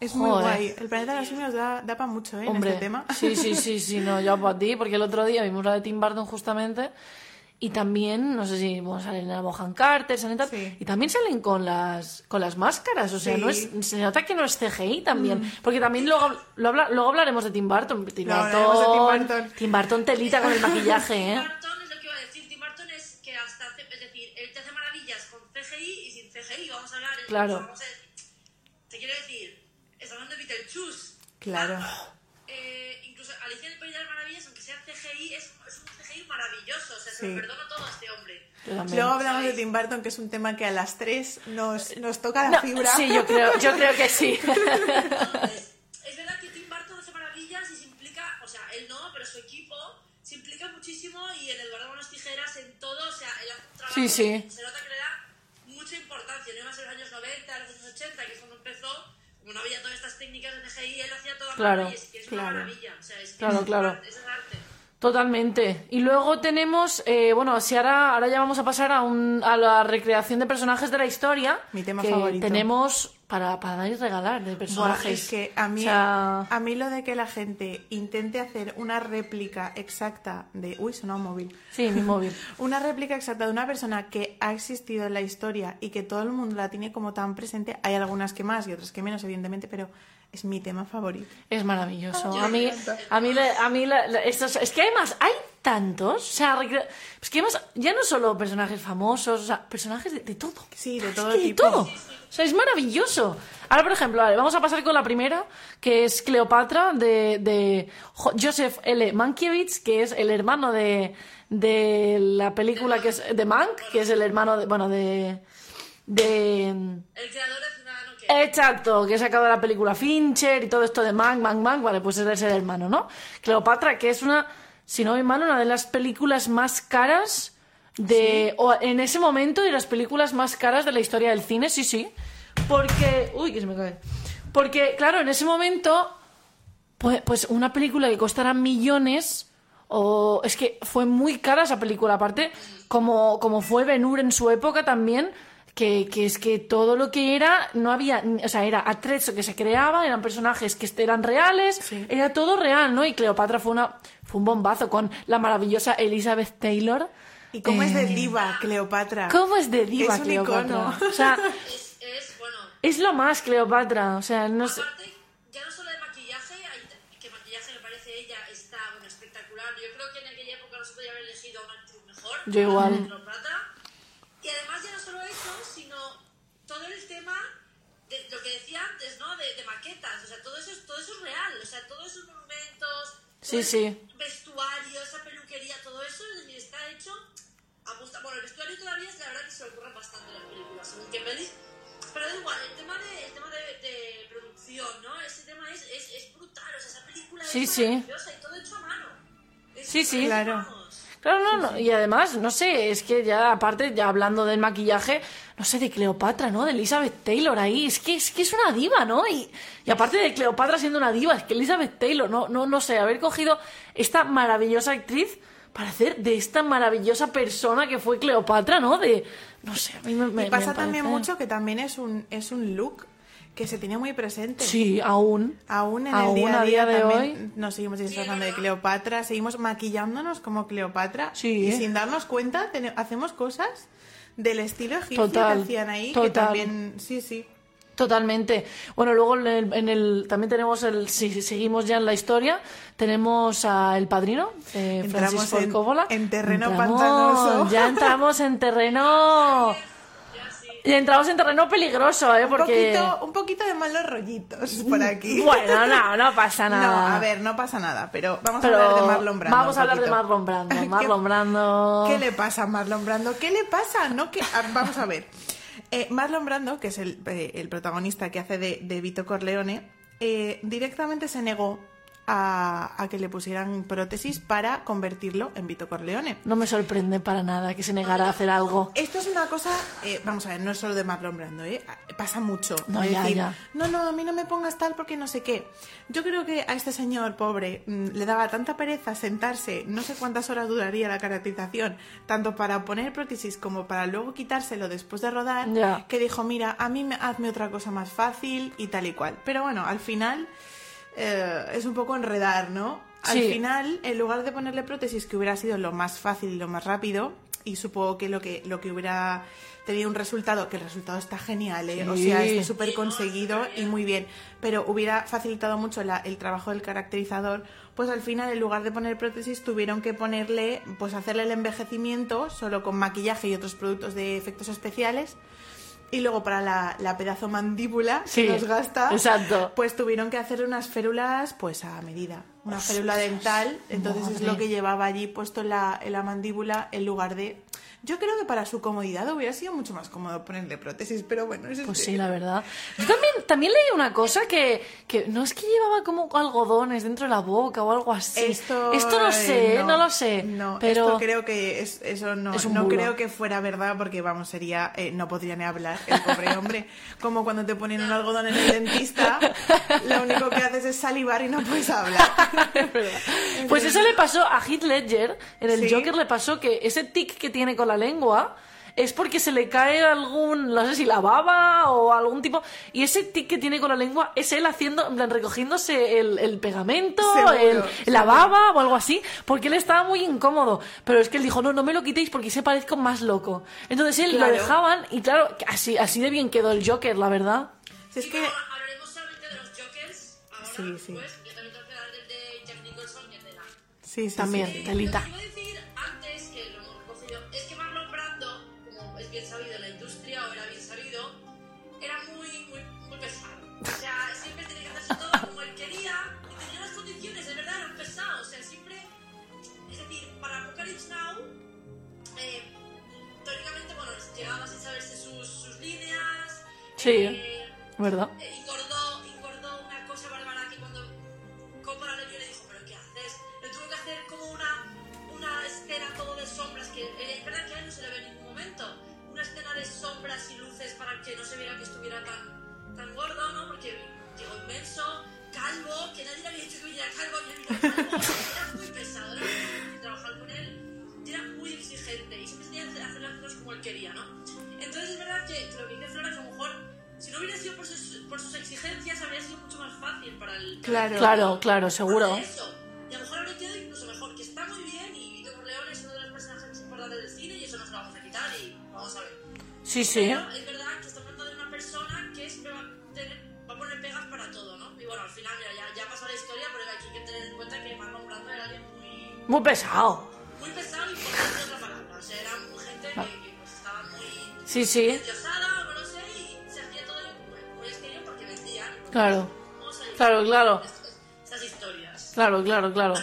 [SPEAKER 4] Es muy
[SPEAKER 3] Joder.
[SPEAKER 4] guay. El planeta de los simios da, da para mucho, ¿eh?
[SPEAKER 3] Hombre,
[SPEAKER 4] en este tema.
[SPEAKER 3] sí, sí, sí, sí, no, yo para ti, porque el otro día vimos la de Tim Burton justamente, y también, no sé si bueno, salen a Bohan Carter, salen tal,
[SPEAKER 4] Sí.
[SPEAKER 3] y también salen con las con las máscaras, o sea,
[SPEAKER 4] Sí. Mm.
[SPEAKER 3] no es, se nota que no es CGI también, porque también luego, lo habla- luego hablaremos de Tim Burton, Tim
[SPEAKER 4] Lo hablaremos de Tim Burton.
[SPEAKER 3] Tim Burton telita con el maquillaje,
[SPEAKER 6] Tim
[SPEAKER 3] ¿eh?
[SPEAKER 6] Burton es lo que iba a decir. Tim Burton es que hasta hace, es decir, él te hace maravillas con CGI y sin CGI. Vamos a hablar.
[SPEAKER 3] Claro.
[SPEAKER 6] Vamos a decir- te quiero decir, está hablando de Beetlejuice.
[SPEAKER 4] Claro.
[SPEAKER 6] Eh, incluso Alicia en el País de las Maravillas, aunque sea CGI, es, es un CGI maravilloso. O sea, se
[SPEAKER 4] Sí.
[SPEAKER 6] lo perdono todo a este hombre.
[SPEAKER 3] También.
[SPEAKER 4] Luego hablamos de Tim Burton, que es un tema que a las tres nos, nos toca la
[SPEAKER 3] No,
[SPEAKER 4] fibra.
[SPEAKER 3] sí, yo creo, yo creo que sí.
[SPEAKER 6] Entonces, es verdad que Tim Burton hace maravillas y se implica, o sea, él no, pero su equipo se implica muchísimo y en el guardar unas tijeras, en todo, o sea, él hace un trabajo
[SPEAKER 3] Sí, sí.
[SPEAKER 6] que se nota que le da mucha importancia, no iba a ser los años 90, los años 80, que empezó, como no había todas estas técnicas de CGI, él hacía todo a
[SPEAKER 3] Claro,
[SPEAKER 6] y es que es una
[SPEAKER 4] claro.
[SPEAKER 6] maravilla, o sea, es que
[SPEAKER 3] Claro,
[SPEAKER 6] es,
[SPEAKER 3] claro.
[SPEAKER 6] arte, es arte.
[SPEAKER 3] Totalmente. Y luego tenemos, eh, bueno, si ahora, ahora ya vamos a pasar a, un, a la recreación de personajes de la historia.
[SPEAKER 4] Mi tema
[SPEAKER 3] que
[SPEAKER 4] favorito.
[SPEAKER 3] Tenemos para, para dar y regalar de personajes.
[SPEAKER 4] es que a mí,
[SPEAKER 3] O sea,
[SPEAKER 4] a mí lo de que la gente intente hacer una réplica exacta de... Uy, sonó un móvil.
[SPEAKER 3] sí, mi móvil.
[SPEAKER 4] Una réplica exacta de una persona que ha existido en la historia y que todo el mundo la tiene como tan presente. Hay algunas que más y otras que menos, evidentemente, pero es mi tema favorito.
[SPEAKER 3] Es maravilloso. A mí, a mí, la- a mí la- la- estos- es que además hay tantos, o sea, es que además ya no solo personajes famosos, o sea, personajes de, de todo.
[SPEAKER 4] Sí, de
[SPEAKER 3] Es
[SPEAKER 4] todo
[SPEAKER 3] que
[SPEAKER 4] tipo.
[SPEAKER 3] todo. O sea, es maravilloso. Ahora, por ejemplo, vale, vamos a pasar con la primera, que es Cleopatra, de, de Jo- Joseph L. Mankiewicz, que es el hermano de, de la película que es de Mank, que es el hermano de, bueno, de... de
[SPEAKER 6] El creador de.
[SPEAKER 3] Exacto, que he sacado de la película Fincher y todo esto de Mang, Mang, Mang, vale, pues es el hermano, ¿no? Cleopatra, que es una, si no me mal, una de las películas más caras de, o en ese momento, de las películas más caras de la historia del cine, sí, sí. Porque, uy, que se me cae. Porque, claro, en ese momento, pues, pues una película que costara millones, o es que fue muy cara esa película, aparte, como, como fue Ben Hur en su época también, que, que es que todo lo que era, no había, o sea, era atrezzo que se creaba, eran personajes que eran reales, era todo real, ¿no? Y Cleopatra fue una, fue un bombazo con la maravillosa Elizabeth Taylor.
[SPEAKER 4] ¿Y cómo es de
[SPEAKER 3] Eh,
[SPEAKER 4] diva, Cleopatra?
[SPEAKER 3] ¿Cómo es de diva
[SPEAKER 4] Es un
[SPEAKER 3] Cleopatra?
[SPEAKER 4] icono.
[SPEAKER 3] O sea,
[SPEAKER 6] Es, es, bueno.
[SPEAKER 3] es lo más Cleopatra, o sea, no sé.
[SPEAKER 6] Aparte, ya no solo de maquillaje, hay- que maquillaje me parece ella está bueno, espectacular. Yo creo que en aquella época no se podía haber elegido a una actriz mejor.
[SPEAKER 3] Yo igual.
[SPEAKER 6] Cleopatra. Y además ya no solo eso, sino todo el tema de lo que decía antes, ¿no? De, de maquetas. O sea, todo eso, es- todo eso es real. O sea, todos esos monumentos,
[SPEAKER 3] Sí, sí.
[SPEAKER 6] ese vestuario, esa peluquería, todo eso, está hecho a. Bueno, el vestuario todavía es la verdad que se le ocurre bastante en las películas, según qué pelis. Pero da igual, el tema de, el tema de, de producción, ¿no? Ese tema es, es, es brutal, o sea, esa película
[SPEAKER 3] Sí,
[SPEAKER 6] es
[SPEAKER 3] sí.
[SPEAKER 6] maravillosa y todo hecho a mano. Es
[SPEAKER 3] Sí, sí.
[SPEAKER 4] Claro.
[SPEAKER 6] vamos.
[SPEAKER 3] Claro, no, no, y además, no sé, es que ya aparte, ya hablando del maquillaje, no sé, de Cleopatra, ¿no? De Elizabeth Taylor ahí, es que es, que es una diva, ¿no? Y, y aparte de Cleopatra siendo una diva, es que Elizabeth Taylor, no, no, no sé, haber cogido esta maravillosa actriz para hacer de esta maravillosa persona que fue Cleopatra, ¿no? De, no sé, a mí me, me-
[SPEAKER 4] y pasa
[SPEAKER 3] me
[SPEAKER 4] también mucho que también es un, es un look que se tiene muy presente.
[SPEAKER 3] Sí, aún.
[SPEAKER 4] Aún en
[SPEAKER 3] Aún
[SPEAKER 4] el día
[SPEAKER 3] a día
[SPEAKER 4] día,
[SPEAKER 3] de
[SPEAKER 4] también
[SPEAKER 3] hoy.
[SPEAKER 4] nos seguimos disfrazando de Cleopatra, seguimos maquillándonos como Cleopatra
[SPEAKER 3] Sí.
[SPEAKER 4] y sin darnos cuenta hacemos cosas del estilo egipcio
[SPEAKER 3] Total,
[SPEAKER 4] que hacían ahí que
[SPEAKER 3] total.
[SPEAKER 4] también sí sí
[SPEAKER 3] Totalmente. Bueno, luego en el, en el- también tenemos el, si seguimos ya en la historia, tenemos a El Padrino, eh,
[SPEAKER 4] Entramos
[SPEAKER 3] Francis Ford
[SPEAKER 4] en-
[SPEAKER 3] Coppola.
[SPEAKER 4] en terreno
[SPEAKER 3] Entramos-
[SPEAKER 4] pantanoso.
[SPEAKER 3] Ya entramos en terreno... Ya entramos en terreno peligroso, ¿eh?
[SPEAKER 4] un
[SPEAKER 3] Porque...
[SPEAKER 4] poquito un poquito de malos rollitos por aquí
[SPEAKER 3] Bueno, no, no pasa nada.
[SPEAKER 4] no a ver no pasa nada pero vamos
[SPEAKER 3] Pero
[SPEAKER 4] a hablar de Marlon Brando
[SPEAKER 3] vamos
[SPEAKER 4] un
[SPEAKER 3] a hablar de. Marlon Brando.
[SPEAKER 4] ¿Qué-
[SPEAKER 3] Brando...
[SPEAKER 4] ¿Qué le pasa a Marlon Brando? ¿Qué le pasa? No, que... Vamos a ver. Eh, Marlon Brando, que es el, eh, el protagonista que hace de, de Vito Corleone, eh, directamente se negó a, a que le pusieran prótesis para convertirlo en Vito Corleone.
[SPEAKER 3] No me sorprende para nada que se negara a hacer algo.
[SPEAKER 4] Esto es una cosa, eh, vamos a ver, no es solo de Marlon Brando, ¿eh? pasa mucho.
[SPEAKER 3] No, ya,
[SPEAKER 4] decir,
[SPEAKER 3] ya.
[SPEAKER 4] no, no, a mí no me pongas tal porque no sé qué. Yo creo que a este señor pobre mm, le daba tanta pereza sentarse, no sé cuántas horas duraría la caracterización, tanto para poner prótesis como para luego quitárselo después de rodar,
[SPEAKER 3] Ya.
[SPEAKER 4] que dijo, mira, a mí me, hazme otra cosa más fácil y tal y cual. Pero bueno, al final eh, es un poco enredar, ¿no? Al
[SPEAKER 3] Sí.
[SPEAKER 4] final, en lugar de ponerle prótesis, que hubiera sido lo más fácil y lo más rápido, y supongo que lo que, lo que hubiera tenido un resultado, que el resultado está genial, ¿eh? o sea, está súper conseguido y muy bien, pero hubiera facilitado mucho la- el trabajo del caracterizador, pues al final, en lugar de poner prótesis, tuvieron que ponerle, pues hacerle el envejecimiento solo con maquillaje y otros productos de efectos especiales. Y luego para la, la pedazo mandíbula
[SPEAKER 3] Sí,
[SPEAKER 4] que nos gasta,
[SPEAKER 3] exacto.
[SPEAKER 4] pues tuvieron que hacer unas férulas pues a medida. Una férula dental, entonces es lo que llevaba allí puesto en la, en la mandíbula en lugar de... Yo creo que para su comodidad hubiera sido mucho más cómodo ponerle prótesis, pero bueno, eso
[SPEAKER 3] Pues
[SPEAKER 4] es
[SPEAKER 3] sí, la verdad. Yo también, también leí una cosa que, que no es que llevaba como algodones dentro de la boca o algo así.
[SPEAKER 4] Esto,
[SPEAKER 3] no
[SPEAKER 4] eh,
[SPEAKER 3] sé, no, lo sé.
[SPEAKER 4] No,
[SPEAKER 3] pero
[SPEAKER 4] esto creo que es, eso no,
[SPEAKER 3] Es
[SPEAKER 4] no creo que fuera verdad porque vamos, sería, eh, no podría ni hablar el pobre hombre. Como cuando te ponen un algodón en el dentista, lo único que haces es salivar y no puedes hablar.
[SPEAKER 3] Pues eso le pasó a Heath Ledger, en el
[SPEAKER 4] Sí.
[SPEAKER 3] Joker le pasó que ese tic que tiene con la lengua es porque se le cae algún, no sé si la baba o algún tipo, y ese tic que tiene con la lengua es él haciendo, en plan, recogiéndose el, el pegamento,
[SPEAKER 4] Seguro,
[SPEAKER 3] el- la baba o algo así, porque él estaba muy incómodo, pero es que él dijo, no, no me lo quitéis porque se parezco más loco. Entonces él
[SPEAKER 4] Claro.
[SPEAKER 3] lo dejaban y claro, así, así de bien quedó el Joker, la verdad.
[SPEAKER 4] Si es
[SPEAKER 6] Y
[SPEAKER 4] que
[SPEAKER 6] hablaremos solamente de los Jokers
[SPEAKER 4] Sí, sí.
[SPEAKER 6] Pues, yo también tengo que del de Jack Nicholson, que tela.
[SPEAKER 4] Sí, sí,
[SPEAKER 3] También,
[SPEAKER 4] sí.
[SPEAKER 3] telita. Sí. ¿Verdad?
[SPEAKER 4] Claro.
[SPEAKER 3] Seguro.
[SPEAKER 6] hacer Eso. Y a lo mejor habría quedado incluso mejor, que está muy bien, y Vito Corleone es uno de los personajes más importantes del cine, y eso no se lo vamos a quitar, y vamos a ver.
[SPEAKER 3] Sí, sí.
[SPEAKER 6] Pero es verdad que hablando de una persona que siempre va a, tener, va a poner pegas para todo, ¿no? Y bueno, al final, mira, ya, ya pasó la historia, pero hay que tener en cuenta que Marlon Brando era alguien muy,
[SPEAKER 3] Muy pesado.
[SPEAKER 6] muy pesado y por otra palabra. O sea, era gente que, que, pues, estaba muy
[SPEAKER 3] Sí, sí. Claro. Claro, claro. Claro, claro, claro.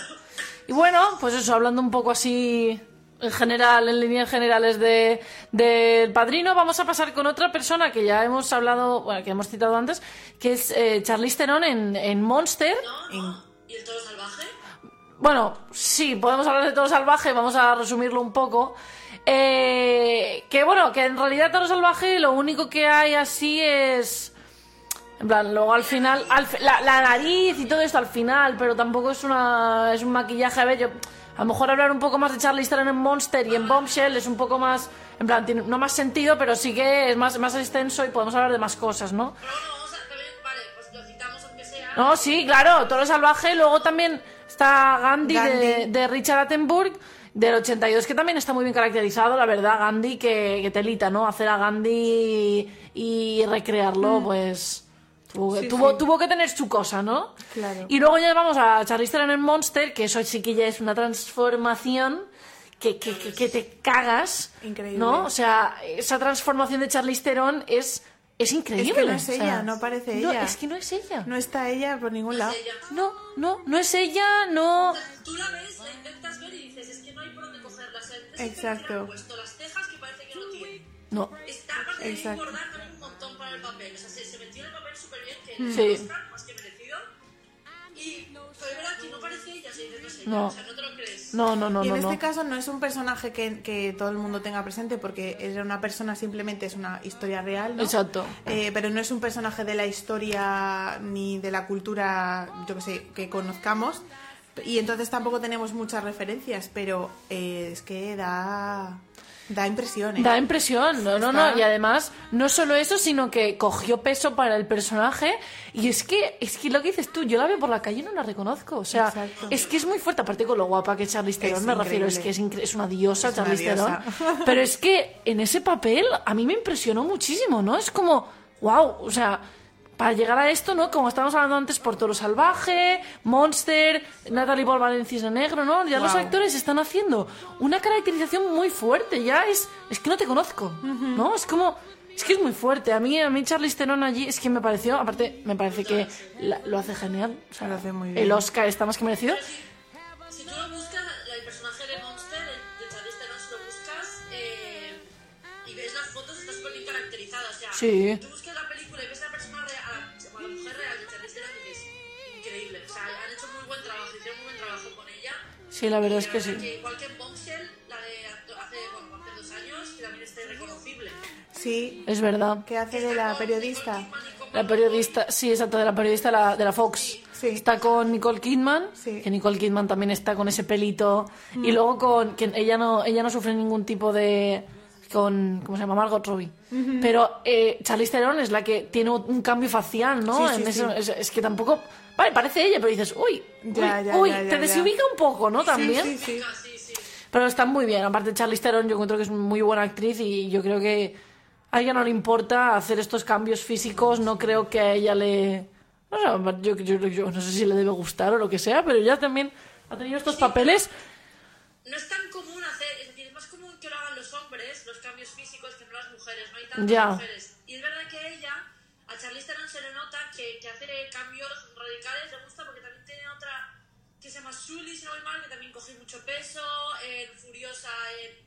[SPEAKER 3] Y bueno, pues eso, hablando un poco así en general, en líneas generales de del padrino, vamos a pasar con otra persona que ya hemos hablado, bueno, que hemos citado antes, que es eh, Charlize Theron en, en Monster.
[SPEAKER 6] ¿No? ¿Y el toro salvaje?
[SPEAKER 3] Bueno, sí, podemos hablar de Toro Salvaje, vamos a resumirlo un poco. Eh, que bueno, que en realidad Toro Salvaje lo único que hay así es... En plan, luego al final, al fi- la, la nariz y todo esto al final, pero tampoco es una es un maquillaje, a ver, yo, a lo mejor hablar un poco más de Charlize Theron en Monster y en Bombshell es un poco más, en plan, tiene no más sentido, pero sí que es más, más extenso y podemos hablar de más cosas, ¿no?
[SPEAKER 6] Pero bueno, vamos a también, vale, pues lo citamos aunque sea.
[SPEAKER 3] No, sí, claro, Toro Salvaje. Luego también está Gandhi, De,
[SPEAKER 4] Gandhi.
[SPEAKER 3] de Richard Attenborough del 82, que también está muy bien caracterizado, la verdad, Gandhi, que, que telita, ¿no? Hacer a Gandhi y, y recrearlo, pues... Tuvo, que-
[SPEAKER 4] Sí,
[SPEAKER 3] tuvo,
[SPEAKER 4] sí.
[SPEAKER 3] tuvo que tener su cosa, ¿no?
[SPEAKER 4] Claro.
[SPEAKER 3] Y luego ya vamos a Charlize Theron en Monster, que eso sí que ya es una transformación que, que, que, que te cagas,
[SPEAKER 4] Increíble.
[SPEAKER 3] ¿no? O sea, esa transformación de Charlize Theron es, es increíble.
[SPEAKER 4] no es
[SPEAKER 3] o sea,
[SPEAKER 4] ella, no parece
[SPEAKER 3] no,
[SPEAKER 4] ella.
[SPEAKER 3] es que no es ella.
[SPEAKER 4] No está ella por ningún lado.
[SPEAKER 6] Ella.
[SPEAKER 3] No, no, no es ella, no.
[SPEAKER 6] Tú la ves, la intentas ver y dices, es que no hay por dónde cogerla. O sea, es
[SPEAKER 4] Exacto.
[SPEAKER 6] que le han puesto las cejas que parece que no tiene.
[SPEAKER 3] No.
[SPEAKER 6] Está
[SPEAKER 4] Exacto.
[SPEAKER 6] Montón para el papel. O sea, se, se metió en el papel súper bien, que
[SPEAKER 3] Mm. Sí.
[SPEAKER 6] Oscar, más que merecido. Y pero es verdad que no parece ella, se dice, no ella.
[SPEAKER 3] No.
[SPEAKER 6] O sea, no te lo crees.
[SPEAKER 3] No, no, no,
[SPEAKER 4] y en
[SPEAKER 3] no.
[SPEAKER 4] este
[SPEAKER 3] no.
[SPEAKER 4] caso no es un personaje que, que todo el mundo tenga presente porque era una persona simplemente es una historia real, ¿no?
[SPEAKER 3] Exacto.
[SPEAKER 4] Eh, pero no es un personaje de la historia ni de la cultura, yo que sé, que conozcamos. Y entonces tampoco tenemos muchas referencias, pero eh, es que da, da impresión. ¿eh?
[SPEAKER 3] Da impresión, no, no,
[SPEAKER 4] Está-
[SPEAKER 3] no. Y además, no solo eso, sino que cogió peso para el personaje. Y es que, es que lo que dices tú, yo la veo por la calle y no la reconozco. O sea,
[SPEAKER 4] Exacto.
[SPEAKER 3] es que es muy fuerte, aparte con lo guapa que es Charlize Theron, me refiero, es que es, incre- es una diosa
[SPEAKER 4] Es una
[SPEAKER 3] Charlize Theron. Pero es que en ese papel a mí me impresionó muchísimo, ¿no? Es como, wow, o sea, para llegar a esto, ¿no? Como estábamos hablando antes por Toro Salvaje, Monster, Natalie Portman en Cisne Negro, ¿no? Ya los actores están haciendo una caracterización muy fuerte, ya es, es que no te conozco, ¿no? Es como, es que es muy fuerte. A mí, a mí Charlize Theron allí es que me pareció, aparte, me parece que la- lo hace genial. O sea,
[SPEAKER 4] Lo hace muy bien.
[SPEAKER 3] El Oscar está más que merecido.
[SPEAKER 6] Si tú lo buscas, el personaje de Monster, de de Charlize Theron, si lo buscas eh, y ves las fotos, está súper bien caracterizada. O sea,
[SPEAKER 3] Sí.
[SPEAKER 6] tú
[SPEAKER 3] Sí, la verdad
[SPEAKER 6] Y
[SPEAKER 3] es que sí.
[SPEAKER 6] igual que en Bombshell, la de hace, bueno, hace dos años, que también está irreconocible.
[SPEAKER 4] Sí,
[SPEAKER 3] Es verdad.
[SPEAKER 4] ¿qué hace de la periodista?
[SPEAKER 3] La periodista, sí, exacto, de la periodista de la, de la Fox.
[SPEAKER 4] Sí.
[SPEAKER 3] Está con Nicole Kidman,
[SPEAKER 4] Sí.
[SPEAKER 3] que Nicole Kidman también está con ese pelito. Y luego con que ella no, ella no sufre ningún tipo de con ¿cómo se llama? Margot Robbie. Pero eh, Charlize Theron es la que tiene un cambio facial, ¿no?
[SPEAKER 4] Sí, sí,
[SPEAKER 3] En eso-
[SPEAKER 4] sí.
[SPEAKER 3] es, es que tampoco Vale, parece ella, pero dices, uy, uy,
[SPEAKER 4] Ya, ya,
[SPEAKER 3] uy,
[SPEAKER 4] ya, ya,
[SPEAKER 3] te
[SPEAKER 4] ya.
[SPEAKER 3] desubica un poco, ¿no? También.
[SPEAKER 4] Sí, sí, sí.
[SPEAKER 6] Sí, sí.
[SPEAKER 3] Pero está muy bien. Aparte, Charlize Theron, yo encuentro que es muy buena actriz y yo creo que a ella no le importa hacer estos cambios físicos. No creo que a ella le. O sea, yo, yo, yo no sé si le debe gustar o lo que sea, pero ya también ha tenido estos papeles.
[SPEAKER 6] No es tan común hacer, es decir, es más común que lo hagan los hombres, los cambios físicos, que no las tantas
[SPEAKER 3] Ya.
[SPEAKER 6] mujeres. Y es verdad que ella, a Charlize Theron se le nota que, que hace cambios radicales, le gusta porque también tiene otra que se llama Sully, si no voy mal, que también coge mucho peso, en Furiosa, en,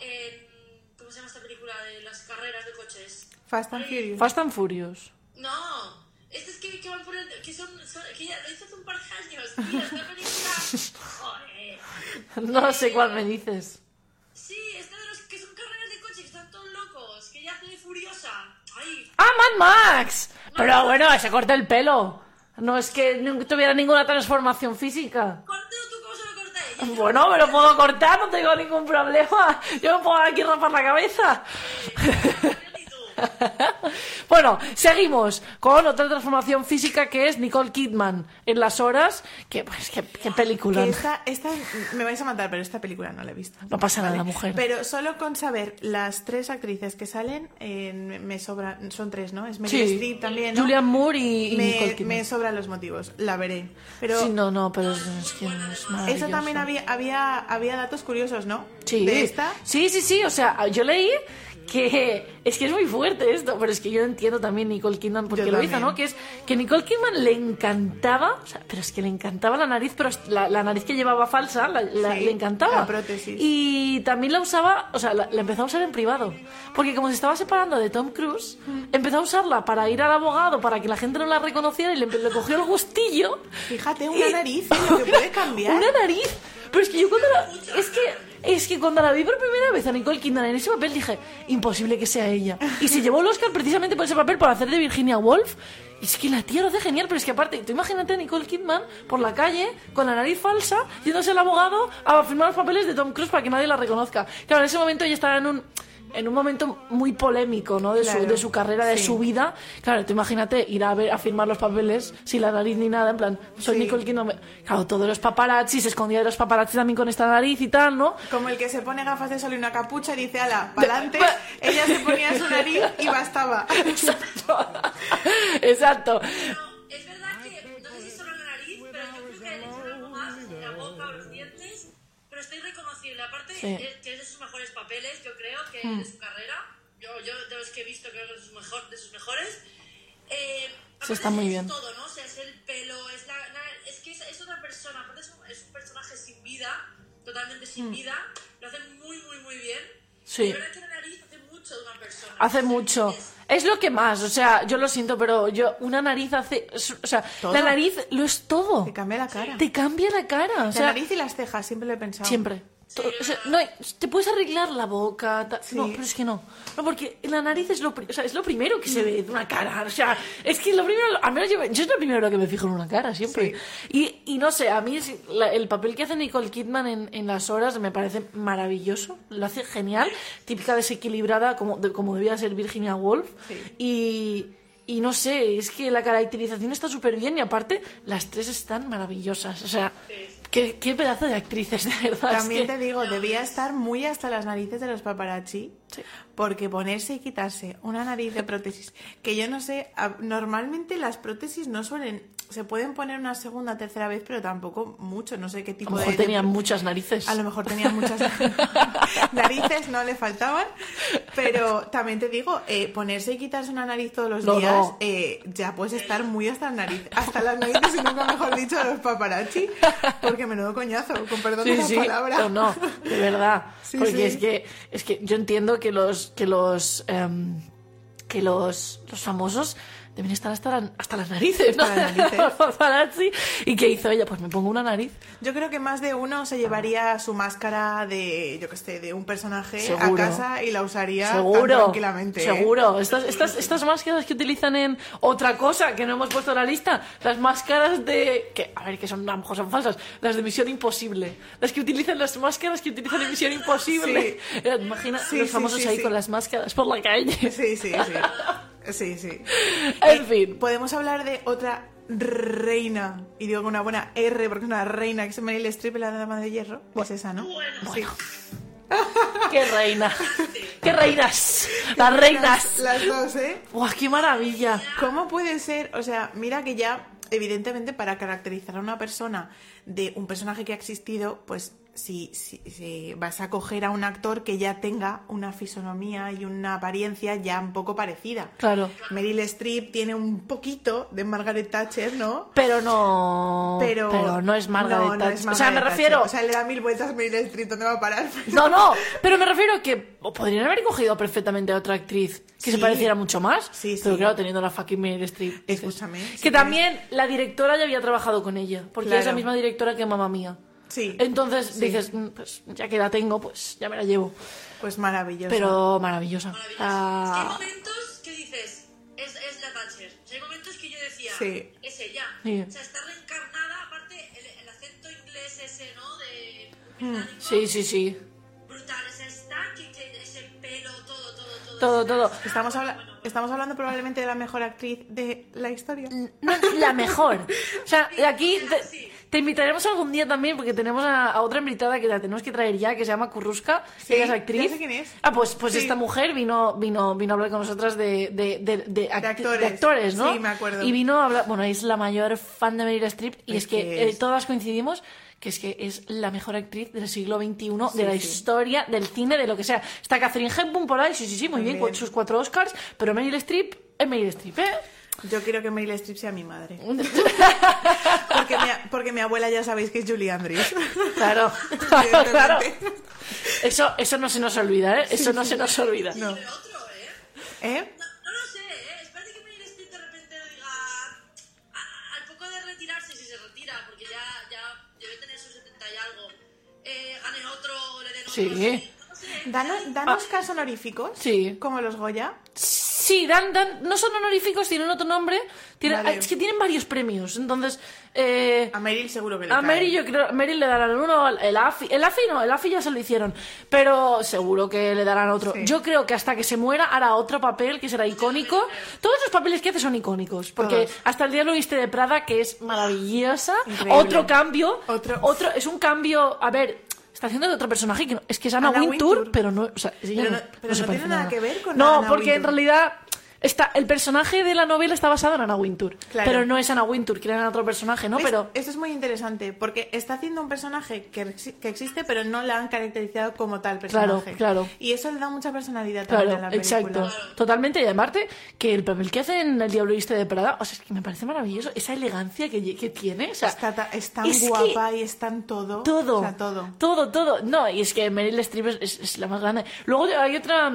[SPEAKER 6] en- ¿Cómo se llama esta película de las carreras de coches?
[SPEAKER 4] Fast and Furious.
[SPEAKER 3] Fast and Furious.
[SPEAKER 6] No, este es que, que van por el, que son, son- que ya lo hizo hace un par de años, tío, esta película. Joder.
[SPEAKER 3] No sé cuál me dices.
[SPEAKER 6] Sí, esta
[SPEAKER 3] ¡Ah, Mad Max! Pero bueno, se corta el pelo. No es que no tuviera ninguna transformación física.
[SPEAKER 6] tú se lo corta ella.
[SPEAKER 3] Bueno, me lo puedo cortar, no tengo ningún problema. Yo me puedo aquí rapar la cabeza. Bueno, seguimos con otra transformación física que es Nicole Kidman en las horas. Que, pues, qué, qué película.
[SPEAKER 4] Que esta, esta, me vais a matar, pero esta película no la he visto.
[SPEAKER 3] No pasa nada, mujer.
[SPEAKER 4] Pero solo con saber las tres actrices que salen, eh, me sobra, son tres, ¿no? Es Meryl
[SPEAKER 3] Sí.
[SPEAKER 4] Streep también, ¿no?
[SPEAKER 3] Julianne Moore y, y Nicole
[SPEAKER 4] me,
[SPEAKER 3] Kidman.
[SPEAKER 4] me sobran los motivos, la veré. Pero
[SPEAKER 3] Sí, no, no, pero es, que es
[SPEAKER 4] también había, había, había datos curiosos, ¿no?
[SPEAKER 3] Sí.
[SPEAKER 4] De esta.
[SPEAKER 3] Sí, sí, sí. O sea, yo leí que es que es muy fuerte esto, pero es que yo entiendo también Nicole Kidman porque lo hizo. ¿no? Que es que Nicole Kidman le encantaba, o sea, pero es que le encantaba la nariz, pero la, la nariz que llevaba falsa, la- la-
[SPEAKER 4] Sí,
[SPEAKER 3] le encantaba.
[SPEAKER 4] la prótesis.
[SPEAKER 3] Y también la usaba, o sea, la, empezó a usar en privado. Porque como se estaba separando de Tom Cruise, empezó a usar para ir al abogado, para que la gente no la reconociera y le, le cogió el gustillo.
[SPEAKER 4] Fíjate, una
[SPEAKER 3] Y-
[SPEAKER 4] nariz, ¿eh? lo que puede cambiar.
[SPEAKER 3] Una nariz. Pero es que yo cuando la... Es que... Es que cuando la vi por primera vez a Nicole Kidman en ese papel dije, imposible que sea ella. Y se llevó el Oscar precisamente por ese papel, por hacer de Virginia Woolf. Y es que la tía lo hace genial, pero es que aparte, tú imagínate a Nicole Kidman por la calle, con la nariz falsa, yéndose al abogado a firmar los papeles de Tom Cruise para que nadie la reconozca. Claro, en ese momento ella estaba en un... En un momento muy polémico, ¿no? De,
[SPEAKER 4] Claro,
[SPEAKER 3] su, de su carrera, de
[SPEAKER 4] sí.
[SPEAKER 3] su vida. Claro, tú imagínate ir a ver a firmar los papeles sin la nariz ni nada, en plan, soy
[SPEAKER 4] Sí.
[SPEAKER 3] Nicole Kidman. me- Claro, todos los paparazzi se escondía de los paparazzi también con esta nariz y tal, ¿no?
[SPEAKER 4] Como el que se pone gafas de sol y una capucha y dice, ala, pa'lante.
[SPEAKER 3] Pa-
[SPEAKER 4] Ella se ponía su nariz y bastaba.
[SPEAKER 3] Exacto.
[SPEAKER 6] Pero es verdad que, no sé si solo la nariz, pero yo creo que le echan algo más, la boca o los dientes, pero está irreconocible. Aparte,
[SPEAKER 3] Sí.
[SPEAKER 6] Que es de papeles, yo creo, que de su carrera. Yo, yo de los que he visto, creo que es mejor, de sus mejores. Eh, aparte
[SPEAKER 3] está muy
[SPEAKER 6] es
[SPEAKER 3] bien.
[SPEAKER 6] todo, ¿no? O sea, es el pelo, es la... la- es que es, es otra persona, aparte es un, es un personaje sin vida, totalmente sin vida. Lo hace muy, muy, muy bien.
[SPEAKER 3] Hmm. Sí.
[SPEAKER 6] Verdad que la nariz hace mucho de una persona.
[SPEAKER 3] Hace mucho.
[SPEAKER 6] Es-
[SPEAKER 3] lo que más, o sea, yo lo siento, pero yo, una nariz hace. O sea,
[SPEAKER 4] Todo.
[SPEAKER 3] la nariz lo es todo.
[SPEAKER 4] Te cambia la cara.
[SPEAKER 3] Te cambia la cara. O
[SPEAKER 4] La
[SPEAKER 3] sea,
[SPEAKER 4] nariz y las cejas, siempre lo he pensado.
[SPEAKER 3] Siempre. To- o sea, no te puedes arreglar la boca,
[SPEAKER 4] Sí.
[SPEAKER 3] no, pero es que no. No, porque la nariz es lo, o sea, es lo primero que se ve de una cara. O sea, es que lo primero, al menos yo, yo es lo primero que me fijo en una cara, siempre. Y, y no sé, a mí es- la- el papel que hace Nicole Kidman en, en las horas me parece maravilloso. Lo hace genial. Típica desequilibrada, como, de- como debía ser Virginia Woolf. Y. Y no sé, es que la caracterización está súper bien y aparte las tres están maravillosas. O sea, qué, qué pedazo de actrices, de verdad. es
[SPEAKER 4] También
[SPEAKER 3] que-
[SPEAKER 4] te digo, debía estar muy hasta las narices de los paparazzi.
[SPEAKER 3] Sí.
[SPEAKER 4] Porque ponerse y quitarse una nariz de prótesis, que yo no sé, a- normalmente las prótesis no suelen, se pueden poner una segunda, tercera vez, pero tampoco mucho, no sé qué
[SPEAKER 3] A
[SPEAKER 4] tipo
[SPEAKER 3] lo
[SPEAKER 4] de...
[SPEAKER 3] mejor
[SPEAKER 4] de-
[SPEAKER 3] tenían muchas narices.
[SPEAKER 4] A lo mejor tenían muchas narices, no le faltaban, pero también te digo, eh, ponerse y quitarse una nariz todos los
[SPEAKER 3] No,
[SPEAKER 4] días,
[SPEAKER 3] no.
[SPEAKER 4] eh, ya puedes estar muy hasta las narices, hasta las narices, y nunca mejor dicho, de los paparazzi, porque menudo coñazo, con perdón de
[SPEAKER 3] Sí,
[SPEAKER 4] la
[SPEAKER 3] sí,
[SPEAKER 4] palabra.
[SPEAKER 3] no, no, de verdad. Porque es que es que yo entiendo que los que los em, que los, los famosos deben estar hasta, la- hasta las narices, ¿no?
[SPEAKER 4] Hasta las narices.
[SPEAKER 3] Paparazzi. ¿Y qué hizo ella? Pues me pongo una nariz.
[SPEAKER 4] Yo creo que más de uno se llevaría su máscara de, yo que sé, de un personaje
[SPEAKER 3] Seguro.
[SPEAKER 4] a casa y la usaría tan
[SPEAKER 3] Seguro,
[SPEAKER 4] tranquilamente. ¿eh?
[SPEAKER 3] seguro. Estas, estas, estas máscaras que utilizan en otra cosa que no hemos puesto en la lista, las máscaras de que a ver que son a lo mejor son falsas, las de Misión Imposible, las que utilizan las máscaras que utilizan en Misión Imposible. Eh, Imagina
[SPEAKER 4] Sí,
[SPEAKER 3] los
[SPEAKER 4] sí,
[SPEAKER 3] famosos
[SPEAKER 4] sí,
[SPEAKER 3] ahí
[SPEAKER 4] sí.
[SPEAKER 3] con las máscaras por la calle.
[SPEAKER 4] Sí, sí, sí. Sí, sí.
[SPEAKER 3] En fin.
[SPEAKER 4] Podemos hablar de otra reina, y digo con una buena R porque es una reina, que es Meryl Streep la Dama de Hierro. Es esa, ¿no? Sí.
[SPEAKER 3] ¡Qué reina! ¡Qué reinas! ¡Las reinas!
[SPEAKER 4] Las, las dos, ¿eh?
[SPEAKER 3] ¡Guau, qué maravilla!
[SPEAKER 4] ¿Cómo puede ser? O sea, mira que ya, evidentemente, para caracterizar a una persona de un personaje que ha existido, pues si, si, si vas a coger a un actor que ya tenga una fisonomía y una apariencia ya un poco parecida.
[SPEAKER 3] Claro.
[SPEAKER 4] Meryl Streep tiene un poquito de Margaret Thatcher, ¿no?
[SPEAKER 3] Pero no.
[SPEAKER 4] Pero,
[SPEAKER 3] no es Margaret
[SPEAKER 4] no, no
[SPEAKER 3] Thatcher.
[SPEAKER 4] es
[SPEAKER 3] o sea, me refiero.
[SPEAKER 4] Thatcher. O sea, le da mil vueltas a Meryl Streep, ¿dónde va a parar?
[SPEAKER 3] No, no, pero me refiero a que podrían haber cogido perfectamente a otra actriz que se pareciera mucho más.
[SPEAKER 4] Sí,
[SPEAKER 3] Pero
[SPEAKER 4] sí.
[SPEAKER 3] claro, teniendo la fucking Meryl Streep.
[SPEAKER 4] Escúchame,
[SPEAKER 3] Que también la directora ya había trabajado con ella. Porque
[SPEAKER 4] Claro.
[SPEAKER 3] es la misma directora que Mamma Mía.
[SPEAKER 4] Sí.
[SPEAKER 3] Entonces
[SPEAKER 4] Sí.
[SPEAKER 3] dices, "Mm, pues ya que la tengo, pues ya me la llevo.
[SPEAKER 4] Pues maravilloso.
[SPEAKER 3] Pero maravillosa. Ah,
[SPEAKER 6] Es que hay momentos que dices, es, es la Thatcher. O sea, hay momentos que yo decía,
[SPEAKER 4] Sí.
[SPEAKER 6] es ella.
[SPEAKER 3] Sí.
[SPEAKER 6] O sea, está reencarnada, aparte el, el acento inglés ese, ¿no? De
[SPEAKER 4] Hmm.
[SPEAKER 6] británico.
[SPEAKER 3] sí, sí, sí.
[SPEAKER 6] Brutal, ese está, que, que ese pelo, todo, todo, todo.
[SPEAKER 3] Todo, todo.
[SPEAKER 4] Estamos, habla- estamos hablando probablemente de la mejor actriz de la historia.
[SPEAKER 3] No, la mejor. O sea, de aquí te invitaremos algún día también porque tenemos a, a otra invitada que la tenemos que traer ya, que se llama Kurruska,
[SPEAKER 4] Sí,
[SPEAKER 3] ella es actriz.
[SPEAKER 4] ya sé quién es.
[SPEAKER 3] Ah, pues, pues
[SPEAKER 4] Sí.
[SPEAKER 3] esta mujer vino, vino, vino a hablar con nosotras de, de, de,
[SPEAKER 4] actores.
[SPEAKER 3] de actores, ¿no?
[SPEAKER 4] Sí, me acuerdo.
[SPEAKER 3] Y vino a hablar, bueno, es la mayor fan de Meryl Streep y es,
[SPEAKER 4] Es
[SPEAKER 3] que, eh, todas coincidimos que es que es la mejor actriz del siglo XXI, de la
[SPEAKER 4] sí.
[SPEAKER 3] historia, del cine, de lo que sea. Está Catherine Hepburn por ahí, sí, sí, sí, muy bien, con sus cuatro Oscars, pero Meryl Streep es Meryl Streep, ¿eh?
[SPEAKER 4] Yo quiero que Meryl Streep sea mi madre. Porque mi, porque mi abuela ya sabéis que es Julie Andrews.
[SPEAKER 3] Claro, claro. Eso, eso no se nos olvida, ¿eh? Eso no se nos olvida.
[SPEAKER 4] No.
[SPEAKER 6] ¿eh?
[SPEAKER 4] ¿Eh?
[SPEAKER 6] No, no lo sé, ¿eh? Espérate que Meryl Streep de repente diga... a- al poco de retirarse, si se retira, porque ya, ya debe tener sus 70 y algo, eh, gane otro, le den otro...
[SPEAKER 3] Sí.
[SPEAKER 4] Danos, danos casos honoríficos.
[SPEAKER 3] Ah. Sí.
[SPEAKER 4] Como los Goya.
[SPEAKER 3] Sí, dan, dan, no son honoríficos, tienen otro nombre. Tienen,
[SPEAKER 4] Vale.
[SPEAKER 3] Es que tienen varios premios. Entonces, eh,
[SPEAKER 4] A Meryl seguro que le
[SPEAKER 3] a
[SPEAKER 4] cae.
[SPEAKER 3] Mary yo creo, Meryl le darán uno, el AFI, el AFI no, el AFI ya se lo hicieron, pero seguro que le darán otro.
[SPEAKER 4] Sí.
[SPEAKER 3] Yo creo que hasta que se muera hará otro papel que será icónico. Todos los papeles que hace son icónicos, porque
[SPEAKER 4] Todos.
[SPEAKER 3] hasta el diablo viste de Prada, que es maravillosa,
[SPEAKER 4] Increíble.
[SPEAKER 3] otro cambio,
[SPEAKER 4] Otro-
[SPEAKER 3] es un cambio, a ver, está haciendo de otro personaje que no- es que es Anna,
[SPEAKER 4] Anna
[SPEAKER 3] Wintour,
[SPEAKER 4] Wintour.
[SPEAKER 3] pero no, o sea, ella
[SPEAKER 4] Pero
[SPEAKER 3] no,
[SPEAKER 4] pero tiene nada que ver con
[SPEAKER 3] No,
[SPEAKER 4] Anna
[SPEAKER 3] porque en realidad Está, el personaje de la novela está basado en Anna Wintour.
[SPEAKER 4] Claro.
[SPEAKER 3] Pero no es Anna Wintour, era otro personaje, ¿no?
[SPEAKER 4] ¿Ves?
[SPEAKER 3] Pero.
[SPEAKER 4] Esto es muy interesante porque está haciendo un personaje que, que existe, pero no la han caracterizado como tal
[SPEAKER 3] Claro,
[SPEAKER 4] personaje.
[SPEAKER 3] claro.
[SPEAKER 4] Y eso le da mucha personalidad también a
[SPEAKER 3] Claro,
[SPEAKER 4] la película.
[SPEAKER 3] exacto. Totalmente. Y aparte, que el papel que hace en El Diablo Viste de Prada, o sea, es que me parece maravilloso. Esa elegancia que, que tiene. O sea,
[SPEAKER 4] Está, es tan
[SPEAKER 3] es
[SPEAKER 4] guapa y es tan todo.
[SPEAKER 3] Todo.
[SPEAKER 4] O sea, todo.
[SPEAKER 3] Todo, todo. No, y es que Meryl Streep es, es- es la más grande. Luego hay otra.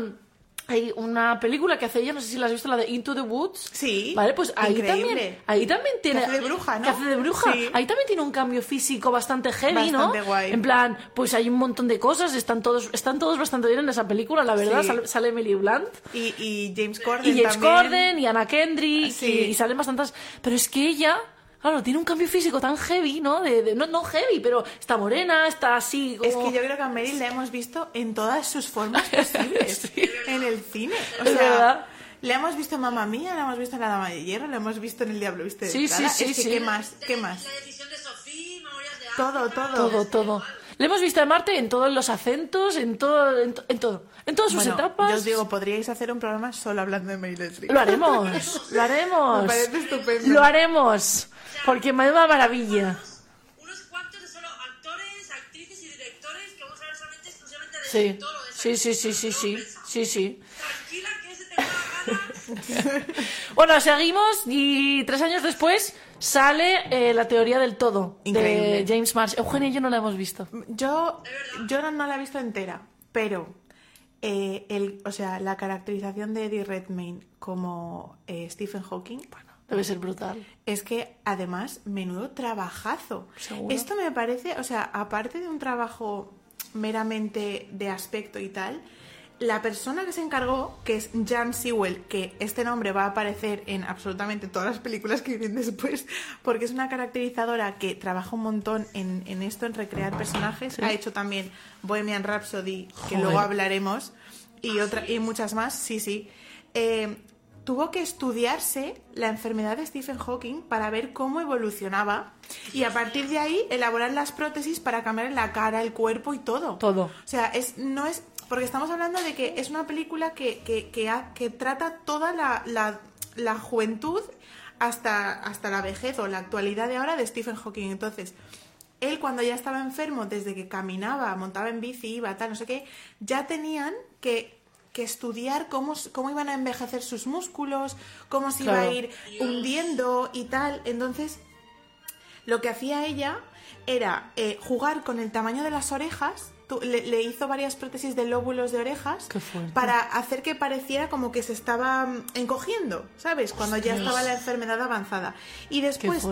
[SPEAKER 3] Hay una película que hace ella, no sé si la has visto, la de Into the Woods.
[SPEAKER 4] Sí,
[SPEAKER 3] Vale, pues ahí
[SPEAKER 4] increíble.
[SPEAKER 3] también. Ahí también tiene.
[SPEAKER 4] hace de bruja, ¿no?
[SPEAKER 3] que hace de bruja.
[SPEAKER 4] Sí.
[SPEAKER 3] Ahí también tiene un cambio físico bastante heavy,
[SPEAKER 4] Bastante
[SPEAKER 3] ¿no?
[SPEAKER 4] guay.
[SPEAKER 3] En plan, pues hay un montón de cosas, están todos, están todos bastante bien en esa película, la verdad.
[SPEAKER 4] Sí.
[SPEAKER 3] Sale, sale Emily Blunt.
[SPEAKER 4] Y, y James Corden
[SPEAKER 3] Y James
[SPEAKER 4] también.
[SPEAKER 3] Corden, y Anna Kendrick,
[SPEAKER 4] Sí.
[SPEAKER 3] y, y salen bastantes. Pero es que ella, claro, tiene un cambio físico tan heavy, ¿no? De, de- no, no heavy, pero está morena, está así como.
[SPEAKER 4] Es que yo creo que a Meryl la hemos visto en todas sus formas posibles.
[SPEAKER 3] Sí.
[SPEAKER 4] En el cine. O
[SPEAKER 3] Es
[SPEAKER 4] sea,
[SPEAKER 3] verdad.
[SPEAKER 4] la hemos visto en Mamma Mía, la hemos visto en La Dama de Hierro, la hemos visto en El Diablo Viste
[SPEAKER 3] Sí, sí, sí,
[SPEAKER 4] Es que,
[SPEAKER 3] sí.
[SPEAKER 4] ¿qué más? ¿Qué más?
[SPEAKER 6] La decisión de Sofía, Memorias de
[SPEAKER 4] Todo, todo.
[SPEAKER 3] Todo, todo. Le hemos visto a Marte en todos los acentos, en todo, en, to- en todo. En todas sus
[SPEAKER 4] Bueno,
[SPEAKER 3] etapas.
[SPEAKER 4] yo os digo, podríais hacer un programa solo hablando de Meryl Streep.
[SPEAKER 3] Lo haremos, lo haremos.
[SPEAKER 4] Me parece estupendo.
[SPEAKER 3] Lo haremos. Porque me da una maravilla.
[SPEAKER 6] Unos cuantos de solo actores, actrices y directores que vamos a hablar solamente exclusivamente de
[SPEAKER 3] Sí, sí, sí, sí, sí, sí, sí, sí.
[SPEAKER 6] Tranquila que ese te.
[SPEAKER 3] Bueno, seguimos y tres años después sale eh, la teoría del todo
[SPEAKER 4] Increíble.
[SPEAKER 3] de James Marsh. Eugenia y yo no la hemos visto.
[SPEAKER 4] Yo, yo no, no la he visto entera, pero eh, el, o sea, la caracterización de Eddie Redmayne como eh, Stephen Hawking
[SPEAKER 3] Debe ser brutal.
[SPEAKER 4] es que además menudo trabajazo.
[SPEAKER 3] Seguro.
[SPEAKER 4] Esto me parece, o sea, aparte de un trabajo meramente de aspecto y tal, la persona que se encargó, que es Jan Sewell, que este nombre va a aparecer en absolutamente todas las películas que vienen después, porque es una caracterizadora que trabaja un montón en, en esto, en recrear personajes. Ha hecho también Bohemian Rhapsody, que luego hablaremos, y, otra, y muchas más, sí, sí. Eh, tuvo que estudiarse la enfermedad de Stephen Hawking para ver cómo evolucionaba y a partir de ahí elaborar las prótesis para cambiar la cara, el cuerpo y todo.
[SPEAKER 3] Todo.
[SPEAKER 4] O sea, es, no es. Porque estamos hablando de que es una película que, que, que, ha- que trata toda la, la, la juventud hasta, hasta la vejez o la actualidad de ahora de Stephen Hawking. Entonces, él cuando ya estaba enfermo, desde que caminaba, montaba en bici, iba, tal, no sé qué, ya tenían que, que estudiar cómo, cómo iban a envejecer sus músculos, cómo se iba a ir hundiendo y tal. Entonces, lo que hacía ella era eh, jugar con el tamaño de las orejas. Tú- le, le hizo varias prótesis de lóbulos de orejas para hacer que pareciera como que se estaba mm, encogiendo, ¿sabes? Cuando ya estaba la enfermedad avanzada. Y después,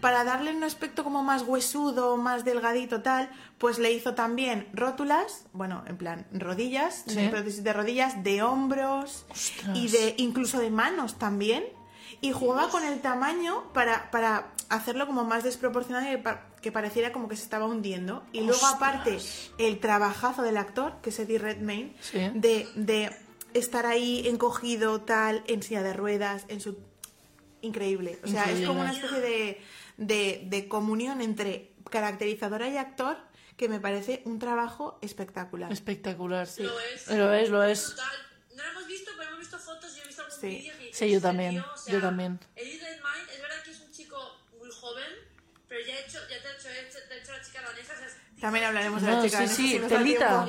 [SPEAKER 4] para darle un aspecto como más huesudo, más delgadito, tal, pues le hizo también rótulas, bueno, en plan rodillas,
[SPEAKER 3] Sí.
[SPEAKER 4] prótesis de rodillas, de hombros
[SPEAKER 3] Ostras.
[SPEAKER 4] y de incluso de manos también. Y jugaba con el tamaño para, para hacerlo como más desproporcionado y pa- que pareciera como que se estaba hundiendo. Y luego, aparte, el trabajazo del actor, que es Eddie Redmayne,
[SPEAKER 3] Sí.
[SPEAKER 4] de, de estar ahí encogido, tal, en silla de ruedas, en su... Increíble. O sea, es como una especie de, de, de comunión entre caracterizadora y actor que me parece un trabajo espectacular.
[SPEAKER 3] Espectacular, sí.
[SPEAKER 6] Lo es.
[SPEAKER 3] Lo es, lo es.
[SPEAKER 6] Brutal. No lo hemos visto, visto fotos y he visto algún
[SPEAKER 4] Sí.
[SPEAKER 6] vídeo. y
[SPEAKER 3] Sí, yo también,
[SPEAKER 6] tío, o sea,
[SPEAKER 3] yo también.
[SPEAKER 6] Eddie Redmayne, es verdad que es un chico muy joven, pero ya, he hecho, ya te ha hecho, te ha hecho la chica danesa. o sea,
[SPEAKER 4] También hablaremos de
[SPEAKER 3] No,
[SPEAKER 4] la chica.
[SPEAKER 3] sí,
[SPEAKER 4] danesa,
[SPEAKER 3] sí, telita.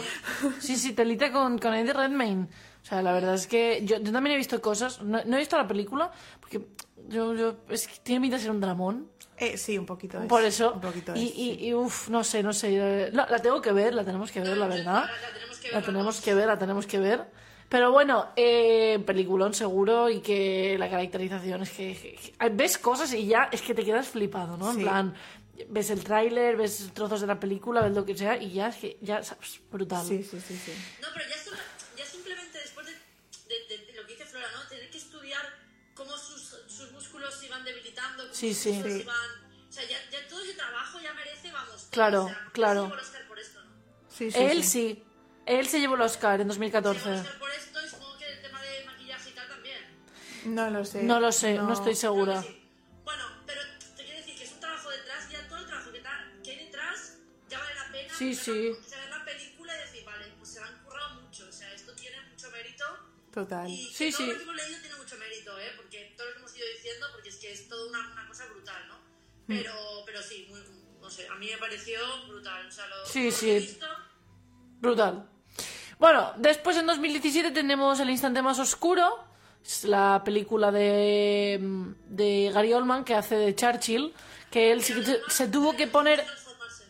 [SPEAKER 3] Sí, sí, telita con, con Eddie Redmayne. O sea, la verdad es que yo, yo también he visto cosas. No, no he visto la película porque yo, yo es que tiene pinta de ser un dramón.
[SPEAKER 4] Eh, sí, un poquito es,
[SPEAKER 3] Por eso.
[SPEAKER 4] Un poquito
[SPEAKER 3] y,
[SPEAKER 4] es,
[SPEAKER 3] y,
[SPEAKER 4] sí.
[SPEAKER 3] y, uf, no sé, no sé. La, la tengo que ver, la tenemos que ver, la verdad.
[SPEAKER 6] La tenemos que ver,
[SPEAKER 3] La tenemos que ver, la tenemos que ver. Pero bueno, eh, peliculón seguro y que la caracterización es que, que- que- ves cosas y ya es que te quedas flipado, ¿no? En
[SPEAKER 4] Sí.
[SPEAKER 3] plan, ves el tráiler, ves trozos de la película, ves lo que sea y ya es que ya sabes, brutal.
[SPEAKER 4] Sí, sí, sí, sí.
[SPEAKER 6] No, pero ya, solo- ya simplemente después de, de- de- de lo que dice Flora, ¿no? Tener que estudiar cómo sus, sus músculos se iban debilitando, cómo
[SPEAKER 3] Sí,
[SPEAKER 6] sus
[SPEAKER 3] sí.
[SPEAKER 6] músculos
[SPEAKER 4] Sí.
[SPEAKER 6] iban... O sea, ya, ya todo ese trabajo ya merece, vamos...
[SPEAKER 3] Claro,
[SPEAKER 6] o sea, ya
[SPEAKER 3] claro.
[SPEAKER 6] se llevó el Oscar por esto, ¿no?
[SPEAKER 4] Sí, sí,
[SPEAKER 3] Él
[SPEAKER 4] sí.
[SPEAKER 3] Él se llevó el Oscar en
[SPEAKER 6] Se llevó
[SPEAKER 3] 2014.
[SPEAKER 6] el Oscar por esto y supongo que el tema de maquillaje y tal también.
[SPEAKER 4] No lo sé.
[SPEAKER 3] No lo sé, no, estoy segura.
[SPEAKER 6] sí. Bueno, pero te quiero decir que es un trabajo detrás, ya todo el trabajo que, ta- que hay detrás ya vale la pena.
[SPEAKER 3] Sí, sí.
[SPEAKER 6] La, o sea, ver la película y decir, vale, pues se la han currado mucho, o sea, esto tiene mucho mérito.
[SPEAKER 4] Total.
[SPEAKER 6] Y que
[SPEAKER 3] Sí,
[SPEAKER 6] todo
[SPEAKER 3] sí.
[SPEAKER 6] lo que hemos leído tiene mucho mérito, ¿eh? Porque todo lo que hemos ido diciendo, porque es que es toda una, una cosa brutal, ¿no?
[SPEAKER 3] Mm.
[SPEAKER 6] Pero, pero sí, muy, no sé, a mí me pareció brutal. O sea, lo,
[SPEAKER 3] Sí,
[SPEAKER 6] lo
[SPEAKER 3] sí.
[SPEAKER 6] que he visto,
[SPEAKER 3] Brutal. Bueno, después en 2017 tenemos El Instante Más Oscuro. Es la película de, de Gary Oldman que hace de Churchill. Que él se, se tuvo que poner.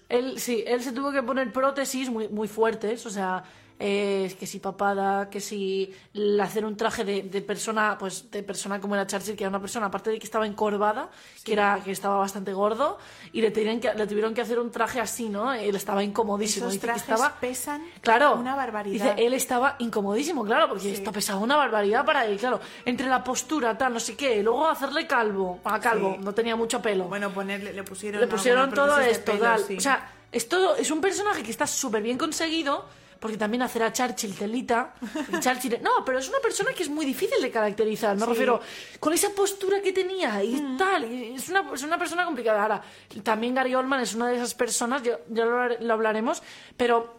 [SPEAKER 3] Él, sí, él se tuvo que poner prótesis muy, muy fuertes, o sea, eh, que si papada, que si el hacer un traje de, de persona, pues de persona como era Churchill, que era una persona, aparte de que estaba encorvada, que era que estaba bastante gordo, y le tuvieron que, le tuvieron que hacer un traje así, ¿no? Él estaba incomodísimo.
[SPEAKER 4] Esos
[SPEAKER 3] dice que
[SPEAKER 4] trajes
[SPEAKER 3] estaba,
[SPEAKER 4] pesan
[SPEAKER 3] Claro.
[SPEAKER 4] una barbaridad.
[SPEAKER 3] Dice, él estaba incomodísimo, claro, porque esto pesaba una barbaridad para él, claro. Entre la postura, tal, no sé qué, y luego hacerle calvo, a calvo,
[SPEAKER 4] Sí.
[SPEAKER 3] no tenía mucho pelo
[SPEAKER 4] Bueno, ponerle, le pusieron,
[SPEAKER 3] le pusieron todo esto,
[SPEAKER 4] pelo,
[SPEAKER 3] tal.
[SPEAKER 4] sí.
[SPEAKER 3] O sea, es todo, es un personaje que está súper bien conseguido, porque también hacer a Churchill telita. Churchill, no, pero es una persona que es muy difícil de caracterizar. Me refiero, con esa postura que tenía y
[SPEAKER 4] Mm.
[SPEAKER 3] tal. y es, una, es una persona complicada. Ahora, también Gary Oldman es una de esas personas, yo, ya lo, lo hablaremos, pero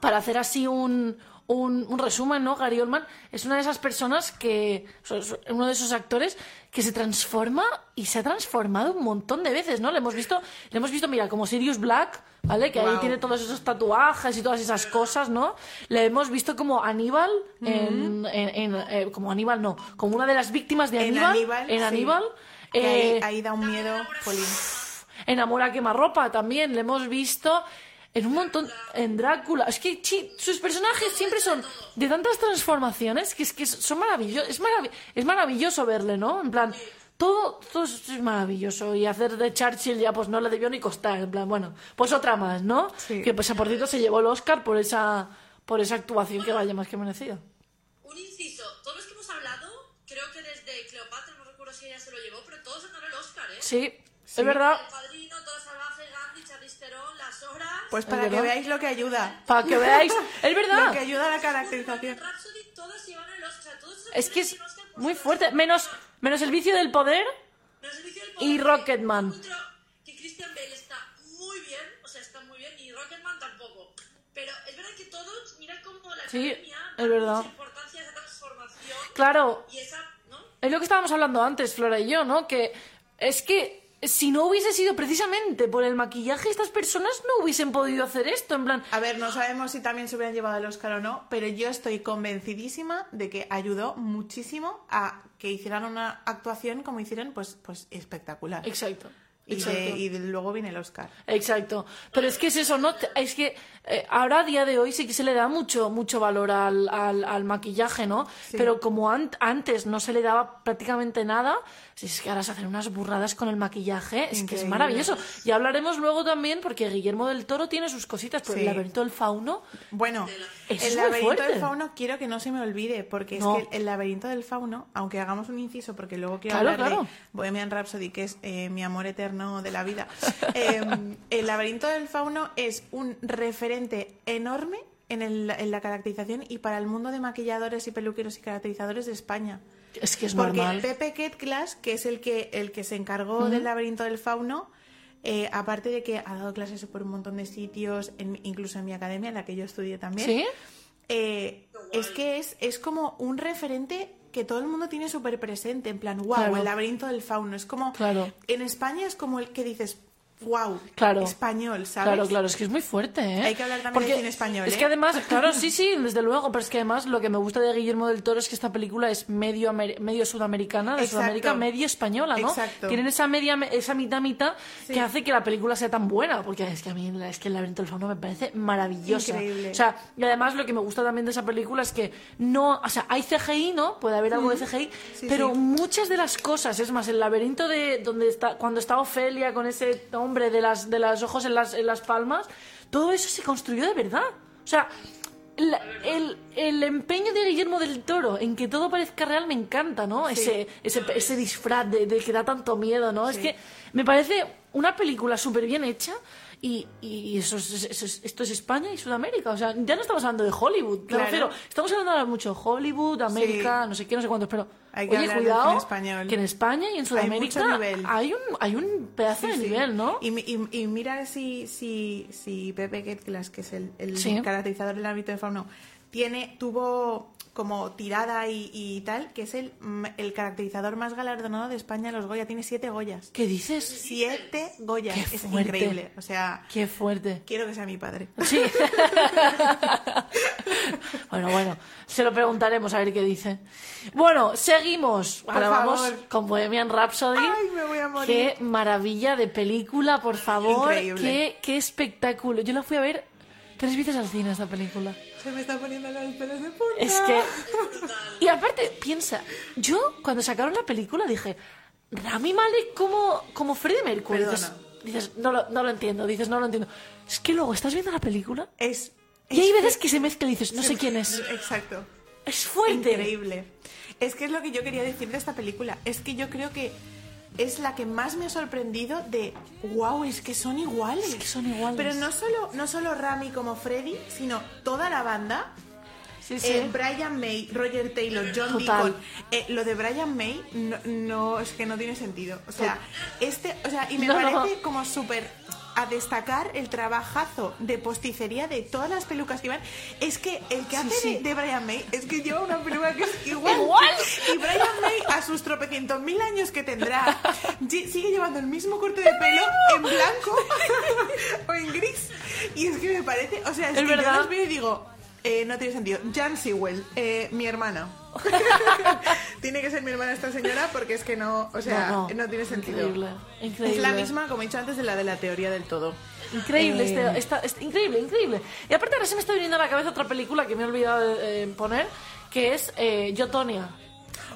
[SPEAKER 3] para hacer así un, un, un resumen, ¿no? Gary Oldman es una de esas personas que, uno de esos actores que se transforma y se ha transformado un montón de veces, ¿no? Le hemos visto, le hemos visto, mira, como Sirius Black, ¿vale? Que ahí tiene todos esos tatuajes y todas esas cosas, ¿no? Le hemos visto como Aníbal, en, en- en, eh, como Aníbal no, como una de las víctimas de
[SPEAKER 4] En
[SPEAKER 3] Aníbal, en
[SPEAKER 4] sí.
[SPEAKER 3] Aníbal,
[SPEAKER 4] Que
[SPEAKER 3] eh,
[SPEAKER 4] ahí, ahí da un miedo, Polín.
[SPEAKER 3] en Amor a quemarropa también le hemos visto en un montón en Drácula es que chi- sus personajes siempre son de tantas transformaciones que es que son maravillosos es, marav- es maravilloso verle no en plan todo, todo es maravilloso y hacer de Churchill ya pues no le debió ni costar en plan bueno pues otra más no
[SPEAKER 4] Sí.
[SPEAKER 3] que pues a por cierto se llevó el Oscar por esa por esa actuación que vaya más que merecida
[SPEAKER 6] Un inciso, todos los que hemos hablado, creo que desde Cleopatra, no recuerdo si ella se lo llevó, pero todos ganado el Oscar, ¿eh?
[SPEAKER 3] sí Es verdad.
[SPEAKER 6] El Padrino, Todo Salvaje, Gandhi, Charlize Theron, Las Horas...
[SPEAKER 4] Pues
[SPEAKER 3] Es
[SPEAKER 4] para que veáis lo que ayuda.
[SPEAKER 3] Para que veáis. Es
[SPEAKER 4] Lo
[SPEAKER 3] verdad.
[SPEAKER 4] que ayuda a la caracterización.
[SPEAKER 3] Es que es muy fuerte. Menos, menos el vicio del poder. Y Rocketman.
[SPEAKER 6] que encuentro Que Christian Bale está muy bien, o sea, está muy bien, y Rocketman tampoco. Pero es verdad que todos, mira cómo la
[SPEAKER 3] Sí, es
[SPEAKER 6] da
[SPEAKER 3] verdad.
[SPEAKER 6] importancia esa transformación
[SPEAKER 3] Claro,
[SPEAKER 6] y esa, ¿no?
[SPEAKER 3] es lo que estábamos hablando antes, Flora y yo, ¿no? Que es que si no hubiese sido precisamente por el maquillaje, estas personas no hubiesen podido hacer esto. En plan,
[SPEAKER 4] A ver, no sabemos si también se hubieran llevado el Oscar o no, pero yo estoy convencidísima de que ayudó muchísimo a que hicieran una actuación como hicieron, pues, pues espectacular.
[SPEAKER 3] exacto.
[SPEAKER 4] Y,
[SPEAKER 3] exacto.
[SPEAKER 4] de- y de- luego viene el Oscar.
[SPEAKER 3] Exacto. Pero es que es eso, ¿no? Es que eh, ahora a día de hoy sí que se le da mucho, mucho valor al, al, al maquillaje, ¿no?
[SPEAKER 4] Sí.
[SPEAKER 3] Pero como an- antes no se le daba prácticamente nada, si es que ahora se hacen unas burradas con el maquillaje, es que es maravilloso. Y hablaremos luego también, porque Guillermo del Toro tiene sus cositas, pero
[SPEAKER 4] Sí.
[SPEAKER 3] el laberinto del fauno,
[SPEAKER 4] Bueno,
[SPEAKER 3] es
[SPEAKER 4] el laberinto
[SPEAKER 3] fuerte.
[SPEAKER 4] del fauno quiero que no se me olvide, porque
[SPEAKER 3] No.
[SPEAKER 4] es que el laberinto del fauno, aunque hagamos un inciso, porque luego quiero
[SPEAKER 3] Claro,
[SPEAKER 4] hablar
[SPEAKER 3] claro.
[SPEAKER 4] de Bohemian Rhapsody, que es eh, mi amor eterno de la vida, eh, el laberinto del fauno es un referente enorme en, el- en la caracterización y para el mundo de maquilladores y peluqueros y caracterizadores de España.
[SPEAKER 3] es que es
[SPEAKER 4] Porque
[SPEAKER 3] normal.
[SPEAKER 4] Pepe Ketglas, que es el que, el que se encargó del laberinto del fauno, eh, aparte de que ha dado clases por un montón de sitios, en- incluso en mi academia, en la que yo estudié también,
[SPEAKER 3] ¿Sí?
[SPEAKER 4] eh, es que es, es como un referente que todo el mundo tiene súper presente, en plan, wow,
[SPEAKER 3] Claro.
[SPEAKER 4] el laberinto del fauno. Es como,
[SPEAKER 3] Claro.
[SPEAKER 4] en España es como el que dices, wow,
[SPEAKER 3] Claro.
[SPEAKER 4] español, ¿sabes?
[SPEAKER 3] Claro, claro, es que es muy fuerte, ¿eh?
[SPEAKER 4] Hay que hablar también de cine español,
[SPEAKER 3] Es
[SPEAKER 4] ¿eh?
[SPEAKER 3] que además, claro, sí, sí, desde luego, pero es que además lo que me gusta de Guillermo del Toro es que esta película es medio, medio sudamericana, de
[SPEAKER 4] Exacto.
[SPEAKER 3] Sudamérica, medio española, ¿no?
[SPEAKER 4] Exacto.
[SPEAKER 3] Tienen esa media, esa mitad mitad
[SPEAKER 4] Sí.
[SPEAKER 3] que hace que la película sea tan buena, porque es que a mí es que el laberinto del fauno me parece maravillosa.
[SPEAKER 4] Increíble.
[SPEAKER 3] O sea, y además lo que me gusta también de esa película es que no, o sea, hay CGI, ¿no? Puede haber algo de CGI,
[SPEAKER 4] Sí,
[SPEAKER 3] pero
[SPEAKER 4] sí.
[SPEAKER 3] muchas de las cosas, es más, el laberinto de donde está, cuando está Ofelia con ese hombre de las, de los ojos en las, en las palmas, todo eso se construyó de verdad. O sea, la- el, el empeño de Guillermo del Toro en que todo parezca real me encanta, ¿no? Ese, ese, ese disfraz de, de que da tanto miedo, ¿no? Es que me parece una película súper bien hecha y, y eso es- eso es- esto es España y Sudamérica. O sea, ya no estamos hablando de Hollywood,
[SPEAKER 4] Claro.
[SPEAKER 3] refiero. Estamos hablando ahora mucho de Hollywood, América,
[SPEAKER 4] Sí.
[SPEAKER 3] no sé qué, no sé cuántos, pero
[SPEAKER 4] Hay que
[SPEAKER 3] oye, cuidado
[SPEAKER 4] español.
[SPEAKER 3] que en España y en Sudamérica
[SPEAKER 4] nivel.
[SPEAKER 3] hay un, hay un pedazo de
[SPEAKER 4] Sí,
[SPEAKER 3] nivel, ¿no?
[SPEAKER 4] Y, y- y mira si, si, si Pepe Ketglas, que es el, el caracterizador del ámbito de fauno, tiene, tuvo como tirada y, y tal, que es el, el caracterizador más galardonado de España, los Goya. Tiene siete Goyas.
[SPEAKER 3] ¿Qué dices?
[SPEAKER 4] Siete Goyas.
[SPEAKER 3] Qué
[SPEAKER 4] es
[SPEAKER 3] fuerte.
[SPEAKER 4] increíble. O sea,
[SPEAKER 3] Qué fuerte.
[SPEAKER 4] quiero que sea mi padre.
[SPEAKER 3] Sí. bueno, bueno, se lo preguntaremos a ver qué dice. Bueno, seguimos. Ahora vamos con Bohemian Rhapsody.
[SPEAKER 4] Ay, me voy a morir.
[SPEAKER 3] Qué maravilla de película, por favor.
[SPEAKER 4] Increíble.
[SPEAKER 3] Qué, qué espectáculo. Yo la fui a ver tres veces al cine esta película.
[SPEAKER 4] Se me está poniendo los pelos de punta.
[SPEAKER 3] Es que. Y aparte, piensa, yo cuando sacaron la película dije, Rami Malek como, como Freddie Mercury. Dices,
[SPEAKER 4] Perdona.
[SPEAKER 3] dices, no lo, no lo entiendo, dices, no lo entiendo. Es que luego estás viendo la película
[SPEAKER 4] Es,
[SPEAKER 3] y hay
[SPEAKER 4] es
[SPEAKER 3] veces
[SPEAKER 4] que-
[SPEAKER 3] que se mezcla y dices, no sé quién es.
[SPEAKER 4] Exacto.
[SPEAKER 3] Es fuerte.
[SPEAKER 4] Increíble. Es que es lo que yo quería decir de esta película. Es que yo creo que es la que más me ha sorprendido de wow, es que son iguales.
[SPEAKER 3] Es que son iguales.
[SPEAKER 4] Pero no solo, no solo Rami como Freddy, sino toda la banda.
[SPEAKER 3] Sí, sí.
[SPEAKER 4] Eh, Brian May, Roger Taylor, John
[SPEAKER 3] Total.
[SPEAKER 4] Deacon. Eh, lo de Brian May no, no, es que no tiene sentido. O sea, este, o sea, y me
[SPEAKER 3] no.
[SPEAKER 4] parece como súper a destacar el trabajazo de posticería de todas las pelucas que van. Es que el que hace
[SPEAKER 3] sí.
[SPEAKER 4] De, de Brian May es que lleva una peluca que es igual.
[SPEAKER 3] Igual.
[SPEAKER 4] Y Brian May, a sus tropecientos mil años que tendrá, sigue llevando el mismo corte de pelo en blanco o en gris. Y es que me parece, o sea, es,
[SPEAKER 3] Es
[SPEAKER 4] que
[SPEAKER 3] verdad.
[SPEAKER 4] yo los veo y digo, eh, no tiene sentido. Jan Sewell, eh, mi hermana. tiene que ser mi hermana esta señora porque es que no, o sea, no,
[SPEAKER 3] No, no.
[SPEAKER 4] tiene sentido.
[SPEAKER 3] Increíble, increíble.
[SPEAKER 4] Es la misma, como he dicho antes, de la de la teoría del todo.
[SPEAKER 3] Increíble,
[SPEAKER 4] Eh,
[SPEAKER 3] este- esta- este- increíble, increíble. Y aparte ahora se me está viniendo a la cabeza otra película que me he olvidado de eh, poner, que es eh, Yo, Tonya.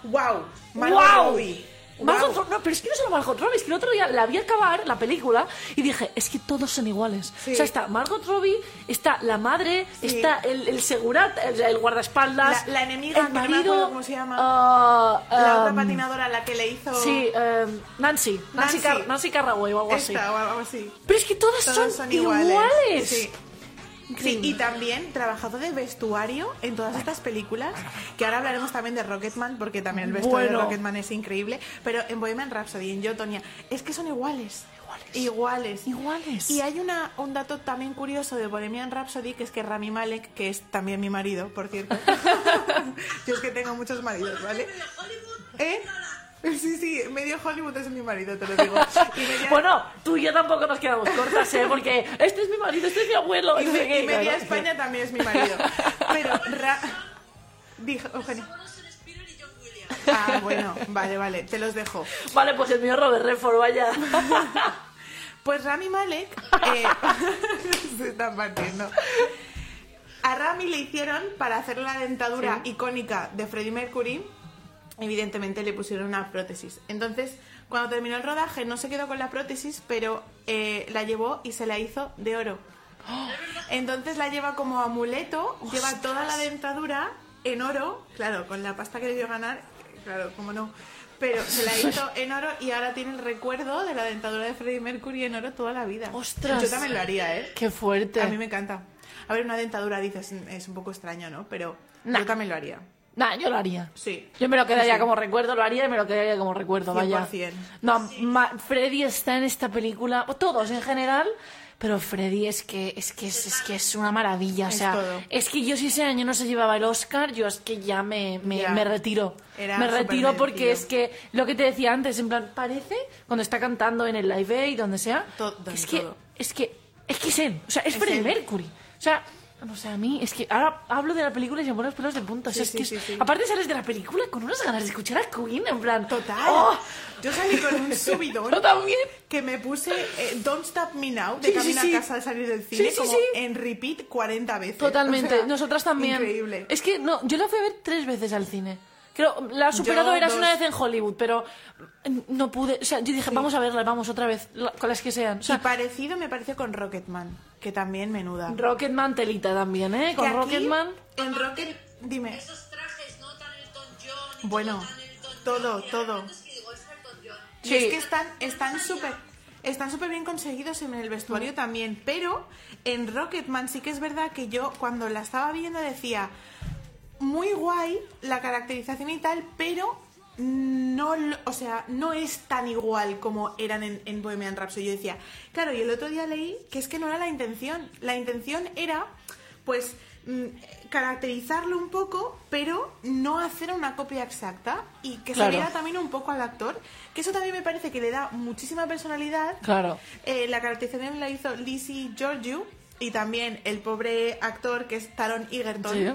[SPEAKER 4] ¡Wow! Margot
[SPEAKER 3] ¡Wow!
[SPEAKER 4] Robbie.
[SPEAKER 3] Margot
[SPEAKER 4] Guau.
[SPEAKER 3] Robbie, no, pero es que no solo Margot Robbie, es que el otro día la vi acabar la película y dije, es que todos son iguales.
[SPEAKER 4] Sí.
[SPEAKER 3] O sea, está Margot Robbie, está la madre,
[SPEAKER 4] Sí.
[SPEAKER 3] está el, el segurat, el, el guardaespaldas,
[SPEAKER 4] La- la enemiga,
[SPEAKER 3] el
[SPEAKER 4] que no me
[SPEAKER 3] marido,
[SPEAKER 4] acuerdo cómo se llama.
[SPEAKER 3] ah,
[SPEAKER 4] La otra
[SPEAKER 3] um,
[SPEAKER 4] patinadora, la que le hizo.
[SPEAKER 3] Sí, um, Nancy, Nancy,
[SPEAKER 4] Nancy.
[SPEAKER 3] Car- Nancy Carraway o algo así.
[SPEAKER 4] Esta o algo así.
[SPEAKER 3] Pero es que todas
[SPEAKER 4] Todos
[SPEAKER 3] son,
[SPEAKER 4] son
[SPEAKER 3] iguales.
[SPEAKER 4] iguales. Sí. Sí, y también trabajado de vestuario en todas estas películas, que ahora hablaremos también de Rocketman, porque también el vestuario
[SPEAKER 3] Bueno.
[SPEAKER 4] de Rocketman es increíble, pero en Bohemian Rhapsody, en Yo, Tonya, es que son iguales. Iguales.
[SPEAKER 3] Iguales.
[SPEAKER 4] Y hay una, un dato también curioso de Bohemian Rhapsody, que es que Rami Malek, que es también mi marido, por cierto. Yo es que tengo muchos maridos, ¿vale? ¿Eh? Sí, sí, medio Hollywood es mi marido, te lo digo. Y media-
[SPEAKER 3] Bueno, tú y yo tampoco nos quedamos cortas, ¿eh? Porque este es mi marido, este es mi abuelo.
[SPEAKER 4] Y, me- y media. España también es mi marido. Pero, Ra- dijo Eugenio.
[SPEAKER 6] John Williams.
[SPEAKER 4] Ah, bueno, vale, vale, te los dejo.
[SPEAKER 3] Vale, pues el mío es Robert Redford, vaya.
[SPEAKER 4] Pues Rami Malek eh, se están partiendo. A Rami le hicieron para hacer la dentadura icónica de Freddie Mercury. Evidentemente le pusieron una prótesis. Entonces, cuando terminó el rodaje, no se quedó con la prótesis, pero eh, la llevó y se la hizo de oro. Entonces la lleva como amuleto, lleva toda la dentadura en oro, claro, con la pasta que debió ganar, claro, cómo no. Pero se la hizo en oro y ahora tiene el recuerdo de la dentadura de Freddie Mercury en oro toda la vida.
[SPEAKER 3] ¡Ostras!
[SPEAKER 4] Yo también lo haría, ¿eh?
[SPEAKER 3] Qué fuerte.
[SPEAKER 4] A mí me encanta. A ver, una dentadura, dices, es un poco extraño, ¿no? Pero
[SPEAKER 3] Nah.
[SPEAKER 4] yo también lo haría.
[SPEAKER 3] Nah, yo lo haría.
[SPEAKER 4] Sí.
[SPEAKER 3] Yo me lo quedaría
[SPEAKER 4] Sí.
[SPEAKER 3] como recuerdo, lo haría y me lo quedaría como recuerdo, vaya.
[SPEAKER 4] 100%.
[SPEAKER 3] No, ma- Freddy está en esta película, o todos en general, pero Freddy es que es que es, es que es una maravilla, o
[SPEAKER 4] Es
[SPEAKER 3] sea, es que yo si ese año no se llevaba el Oscar, yo es que ya me, me, me retiro.
[SPEAKER 4] Era
[SPEAKER 3] me retiro porque es que lo que te decía antes, en plan, parece cuando está cantando en el Live Aid, donde sea,
[SPEAKER 4] Todo,
[SPEAKER 3] que es que es que es que es él, o sea, es, Freddie. Mercury. O sea, no sé, a mí es que ahora hablo de la película y se me ponen los pelos de punta. O sea,
[SPEAKER 4] Sí,
[SPEAKER 3] es que
[SPEAKER 4] sí,
[SPEAKER 3] aparte sales de la película con unas ganas de escuchar a Queen, en plan.
[SPEAKER 4] Total.
[SPEAKER 3] ¡Oh!
[SPEAKER 4] Yo salí con un subidón.
[SPEAKER 3] Yo también.
[SPEAKER 4] Que me puse eh, Don't Stop Me Now de camino a casa al salir del cine
[SPEAKER 3] Sí, sí,
[SPEAKER 4] como
[SPEAKER 3] sí.
[SPEAKER 4] en repeat 40 veces.
[SPEAKER 3] Totalmente.
[SPEAKER 4] O sea,
[SPEAKER 3] Nosotras también.
[SPEAKER 4] Increíble.
[SPEAKER 3] Es que no, yo la fui a ver tres veces al cine. Creo, la superado
[SPEAKER 4] Yo
[SPEAKER 3] eras
[SPEAKER 4] dos.
[SPEAKER 3] una vez en Hollywood, pero mm, no pude. O sea, yo dije, vamos a verla, vamos otra vez, la- con las que sean. O
[SPEAKER 4] Y parecido me pareció con Rocketman, que también menuda.
[SPEAKER 3] Rocketman telita también, ¿eh? Con
[SPEAKER 4] aquí,
[SPEAKER 3] Rocketman.
[SPEAKER 4] En Rocket, dime.
[SPEAKER 6] Esos trajes, ¿no? Tan Elton John. y
[SPEAKER 4] Bueno,
[SPEAKER 6] todo tan Elton
[SPEAKER 4] todo,
[SPEAKER 6] John. Y
[SPEAKER 4] todo.
[SPEAKER 6] ahora es que digo, es Elton John.
[SPEAKER 4] Y
[SPEAKER 3] Sí.
[SPEAKER 4] es que están están súper están súper bien conseguidos en el vestuario también, pero en Rocketman sí que es verdad que yo cuando la estaba viendo decía muy guay la caracterización y tal, pero no, o sea, no es tan igual como eran en, en Bohemian Rhapsody. Yo decía, claro, y el otro día leí que es que no era la intención. La intención era, pues, mm, caracterizarlo un poco, pero no hacer una copia exacta y que
[SPEAKER 3] Claro.
[SPEAKER 4] viera también un poco al actor, que eso también me parece que le da muchísima personalidad.
[SPEAKER 3] Claro.
[SPEAKER 4] Eh, la caracterización la hizo Lizzie Georgiou y también el pobre actor que es Taron Egerton.
[SPEAKER 3] Sí.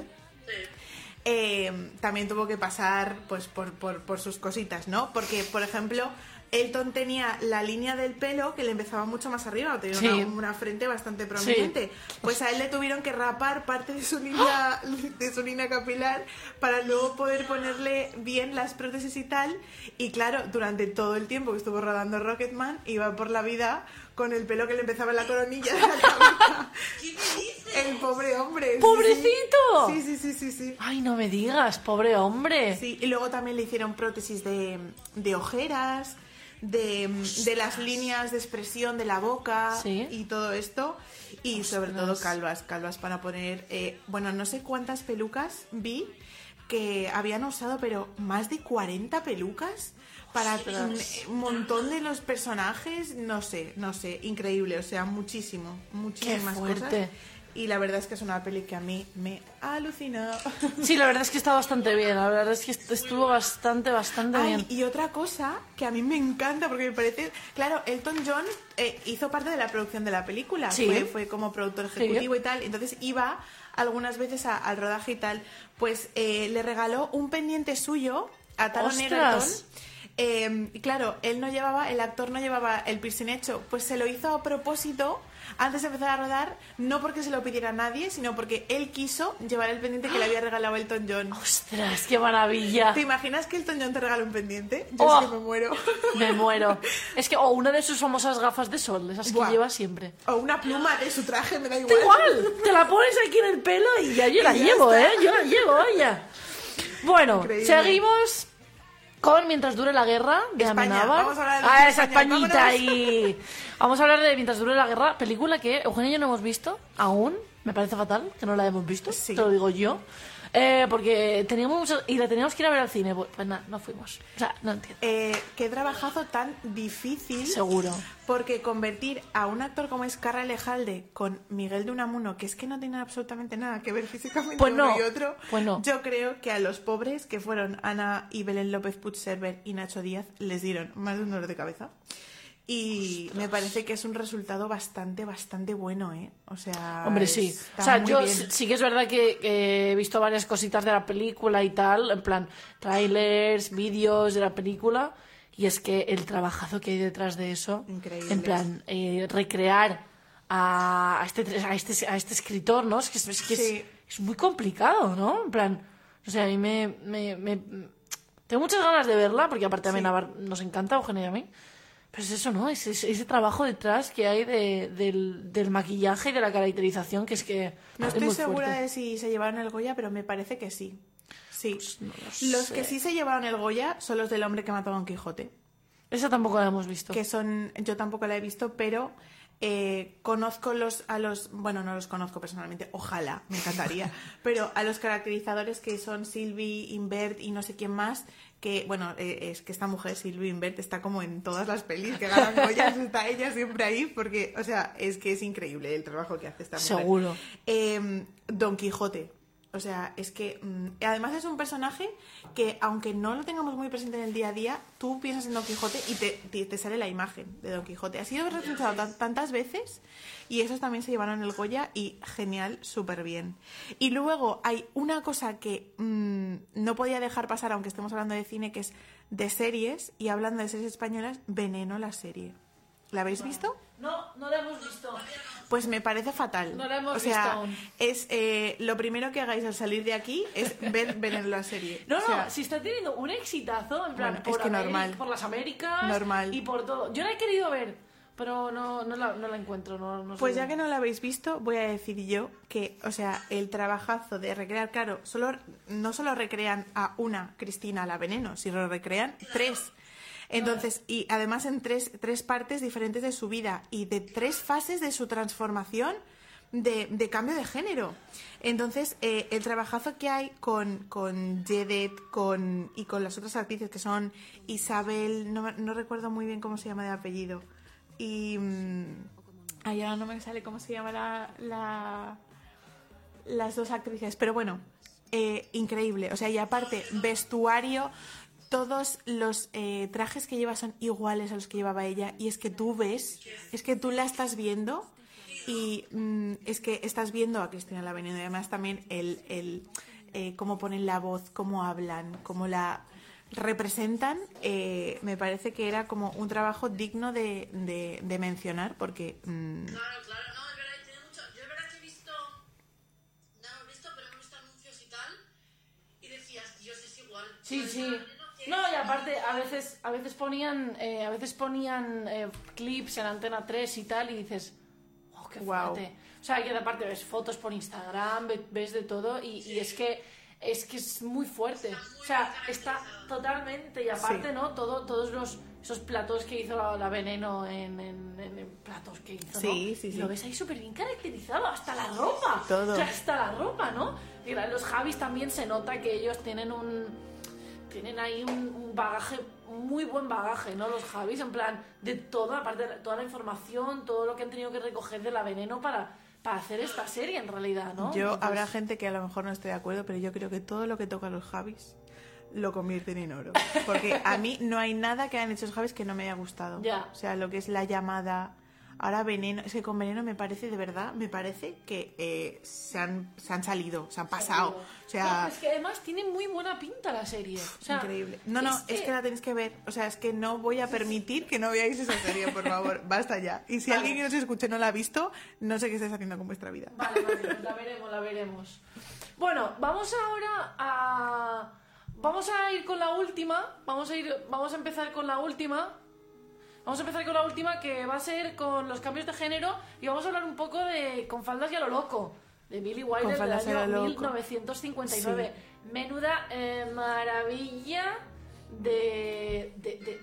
[SPEAKER 4] Eh, también tuvo que pasar pues por, por, por sus cositas, ¿no? Porque, por ejemplo, Elton tenía la línea del pelo que le empezaba mucho más arriba, tenía
[SPEAKER 3] Sí.
[SPEAKER 4] una, una frente bastante prominente. Pues a él le tuvieron que rapar parte de su línea, de su línea capilar para luego poder ponerle bien las prótesis y tal. Y claro, durante todo el tiempo que estuvo rodando Rocketman, iba por la vida con el pelo que le empezaba en la coronilla de la cabeza.
[SPEAKER 6] ¿Qué me dices?
[SPEAKER 4] El pobre hombre.
[SPEAKER 3] ¡Pobrecito!
[SPEAKER 4] Sí, sí, sí, sí, sí.
[SPEAKER 3] Ay, no me digas, pobre hombre.
[SPEAKER 4] Sí, y luego también le hicieron prótesis de, de ojeras, de, de las líneas de expresión de la boca
[SPEAKER 3] Sí.
[SPEAKER 4] y todo esto. Y sobre todo calvas, calvas para poner, eh, bueno, no sé cuántas pelucas vi que habían usado, pero más de 40 pelucas para mm, un montón de los personajes, no sé, no sé, increíble, o sea, muchísimo, muchísimas
[SPEAKER 3] fuerte.
[SPEAKER 4] cosas. Y la verdad es que es una peli que a mí me alucina.
[SPEAKER 3] Sí, la verdad es que está bastante bien. La verdad es que est- estuvo bastante, bastante
[SPEAKER 4] Ay,
[SPEAKER 3] bien.
[SPEAKER 4] y otra cosa que a mí me encanta, porque me parece. Claro, Elton John eh, hizo parte de la producción de la película.
[SPEAKER 3] Sí.
[SPEAKER 4] Fue, fue como productor
[SPEAKER 3] Sí.
[SPEAKER 4] ejecutivo y tal. Entonces iba algunas veces a- al rodaje y tal. Pues eh, le regaló un pendiente suyo a Taron. Egerton. Eh, claro, él no llevaba, el actor no llevaba el piercing hecho, pues se lo hizo a propósito antes de empezar a rodar, no porque se lo pidiera nadie, sino porque él quiso llevar el pendiente que le había regalado Elton John.
[SPEAKER 3] Ostras, qué maravilla.
[SPEAKER 4] ¿Te imaginas que Elton John te regala un pendiente? Yo
[SPEAKER 3] Oh.
[SPEAKER 4] es que me muero.
[SPEAKER 3] Me muero. Es que, o una de sus famosas gafas de sol, esas
[SPEAKER 4] Buah.
[SPEAKER 3] que lleva siempre.
[SPEAKER 4] O una pluma de su traje, me da
[SPEAKER 3] Da
[SPEAKER 4] igual.
[SPEAKER 3] igual, te la pones aquí en el pelo y ya yo la
[SPEAKER 4] Y ya
[SPEAKER 3] llevo,
[SPEAKER 4] está.
[SPEAKER 3] ¿eh? Yo la llevo, vaya. Bueno,
[SPEAKER 4] Increíble.
[SPEAKER 3] seguimos con Mientras dure la guerra de
[SPEAKER 4] España.
[SPEAKER 3] Amenábar.
[SPEAKER 4] Vamos a hablar de
[SPEAKER 3] Ah, esa
[SPEAKER 4] España,
[SPEAKER 3] Españita
[SPEAKER 4] vámonos.
[SPEAKER 3] ahí. Vamos a hablar de Mientras dure la guerra, película que Eugenia y yo no hemos visto aún. Me parece fatal que no la hemos visto,
[SPEAKER 4] Sí.
[SPEAKER 3] te lo digo yo. Eh, porque teníamos mucho- y la teníamos que ir a ver al cine. Pues pues nada, no fuimos. O sea, no entiendo.
[SPEAKER 4] Eh, qué trabajazo tan difícil.
[SPEAKER 3] Seguro.
[SPEAKER 4] Porque convertir a un actor como es Carra Lejalde con Miguel de Unamuno, que es que no tiene absolutamente nada que ver físicamente
[SPEAKER 3] Pues
[SPEAKER 4] uno
[SPEAKER 3] no,
[SPEAKER 4] y otro,
[SPEAKER 3] pues no.
[SPEAKER 4] yo creo que a los pobres, que fueron Ana y Belén López Puigserver y Nacho Díaz, les dieron más de un dolor de cabeza. Y me parece que es un resultado bastante, bastante bueno, ¿eh? O sea,
[SPEAKER 3] Hombre, sí. O sea, yo
[SPEAKER 4] bien.
[SPEAKER 3] sí sí que es verdad que, que he visto varias cositas de la película y tal, en plan, trailers, vídeos de la película, y es que el trabajazo que hay detrás de eso,
[SPEAKER 4] Increíble.
[SPEAKER 3] en plan, eh, recrear a, este, a, este, a este escritor, ¿no? Es que, es, es que es-
[SPEAKER 4] Sí.
[SPEAKER 3] es muy complicado, ¿no? En plan, o sea, a mí me... me- me- tengo muchas ganas de verla, porque aparte a mí
[SPEAKER 4] Sí.
[SPEAKER 3] Nos encanta, Eugenia y a mí. Pero es eso, ¿no? Es, es- ese trabajo detrás que hay de- del, del maquillaje y de la caracterización, que es que.
[SPEAKER 4] No
[SPEAKER 3] es
[SPEAKER 4] estoy
[SPEAKER 3] muy
[SPEAKER 4] segura
[SPEAKER 3] fuerte.
[SPEAKER 4] de si se llevaron el Goya, pero me parece que sí. Sí.
[SPEAKER 3] Pues no lo
[SPEAKER 4] los
[SPEAKER 3] sé.
[SPEAKER 4] que sí se llevaron el Goya son los del hombre que mató a Don Quijote.
[SPEAKER 3] Esa tampoco la hemos visto.
[SPEAKER 4] que son, yo tampoco la he visto, pero eh, conozco los, a los, bueno, no los conozco personalmente, ojalá, me encantaría, pero a los caracterizadores que son Sylvie, Invert y no sé quién más, que, bueno, eh, es que esta mujer, Sylvie Invert, está como en todas las pelis que ganan Goyas, está ella siempre ahí, porque, o sea, es que es increíble el trabajo que hace esta mujer.
[SPEAKER 3] Seguro.
[SPEAKER 4] Eh, Don Quijote. O sea, es que mm, además es un personaje que, aunque no lo tengamos muy presente en el día a día, tú piensas en Don Quijote y te, te- te sale la imagen de Don Quijote. Ha sido representado tan- tantas veces y esos también se llevaron el Goya y genial, súper bien. Y luego hay una cosa que mm, no podía dejar pasar, aunque estemos hablando de cine, que es de series y hablando de series españolas, Veneno la serie. ¿La habéis visto?
[SPEAKER 3] No, no la hemos visto.
[SPEAKER 4] Pues me parece fatal.
[SPEAKER 3] No la hemos
[SPEAKER 4] o sea,
[SPEAKER 3] visto aún.
[SPEAKER 4] es eh, lo primero que hagáis al salir de aquí es ver, ver la serie.
[SPEAKER 3] No,
[SPEAKER 4] O sea,
[SPEAKER 3] no, si está teniendo un exitazo, en plan,
[SPEAKER 4] Bueno,
[SPEAKER 3] por,
[SPEAKER 4] es que
[SPEAKER 3] Ameri-
[SPEAKER 4] normal.
[SPEAKER 3] por las Américas
[SPEAKER 4] Normal.
[SPEAKER 3] y por todo. Yo la he querido ver, pero no, no, la, no la encuentro. No.
[SPEAKER 4] Pues ya que no la habéis visto, voy a decir yo que, o sea, el trabajazo de recrear, claro, solo, no solo recrean a una Cristina la veneno, sino recrean tres. Entonces, y además en tres, tres partes diferentes de su vida y de tres fases de su transformación de, de cambio de género. Entonces, eh, el trabajazo que hay con, con Jedet con, y con las otras actrices que son Isabel, no, no recuerdo muy bien cómo se llama de apellido, y... mm, Ay, ahora no me sale cómo se llama la, la- las dos actrices, pero bueno, eh, increíble. O sea, y aparte, vestuario, todos los eh, trajes que lleva son iguales a los que llevaba ella. Y es que tú ves, es que tú la estás viendo y mm, es que estás viendo a Cristina la. Y además también el, el eh, cómo ponen la voz, cómo hablan, cómo la representan, eh, me parece que era como un trabajo digno de, de- de mencionar porque... mm,
[SPEAKER 6] Claro, claro, no, es verdad, tiene mucho. Yo es verdad que he visto. No hemos visto, pero hemos visto anuncios y tal. Y decías, Dios, es igual.
[SPEAKER 3] Sí, sí.
[SPEAKER 6] No,
[SPEAKER 3] y aparte, a veces, a veces ponían, eh, a veces ponían eh, clips en Antena 3 y tal, y dices, oh, qué
[SPEAKER 4] Guau.
[SPEAKER 3] fuerte. O sea, que aparte ves fotos por Instagram, ve- ves de todo, y, y es que es que es muy fuerte. O sea, está totalmente, y aparte,
[SPEAKER 4] Sí.
[SPEAKER 3] ¿no? Todo, todos los esos platos que hizo la, la Veneno en, en- en- en platos que hizo, ¿no?
[SPEAKER 4] Sí, sí,
[SPEAKER 3] Y
[SPEAKER 4] sí.
[SPEAKER 3] Lo ves ahí súper bien caracterizado, hasta la ropa.
[SPEAKER 4] Todo.
[SPEAKER 3] O sea, hasta la ropa, ¿no? Y la- los Javis también se nota que ellos tienen un tienen ahí un, un bagaje, muy buen bagaje, ¿no? Los Javis, en plan, de toda, aparte de toda la información, todo lo que han tenido que recoger de la veneno para, para hacer esta serie, en realidad, ¿no?
[SPEAKER 4] Yo,
[SPEAKER 3] Entonces,
[SPEAKER 4] habrá gente que a lo mejor no esté de acuerdo, pero yo creo que todo lo que toca los Javis lo convierten en oro. Porque a mí no hay nada que hayan hecho los Javis que no me haya gustado.
[SPEAKER 3] Ya.
[SPEAKER 4] O sea, lo que es la llamada Ahora Veneno, es que con Veneno me parece, de verdad, me parece que eh, se, han, se han salido, se han pasado. O sea,
[SPEAKER 3] No, es que además tiene muy buena pinta la serie. O sea,
[SPEAKER 4] increíble. No, no, es que... la tenéis que ver. O sea, es que no voy a permitir que no veáis esa serie, por favor. Basta ya. Y si
[SPEAKER 3] Vale.
[SPEAKER 4] alguien que nos escuche no la ha visto, no sé qué estáis haciendo con vuestra vida.
[SPEAKER 3] Vale, vale, pues la veremos, la veremos. Bueno, vamos ahora a. Vamos a ir con la última. Vamos a ir. Vamos a empezar con la última. Vamos a empezar con la última que va a ser con los cambios de género y vamos a hablar un poco de Con faldas y a lo loco de Billy Wilder del
[SPEAKER 4] y a
[SPEAKER 3] año
[SPEAKER 4] lo loco.
[SPEAKER 3] 1959. Menuda eh, maravilla de de, de,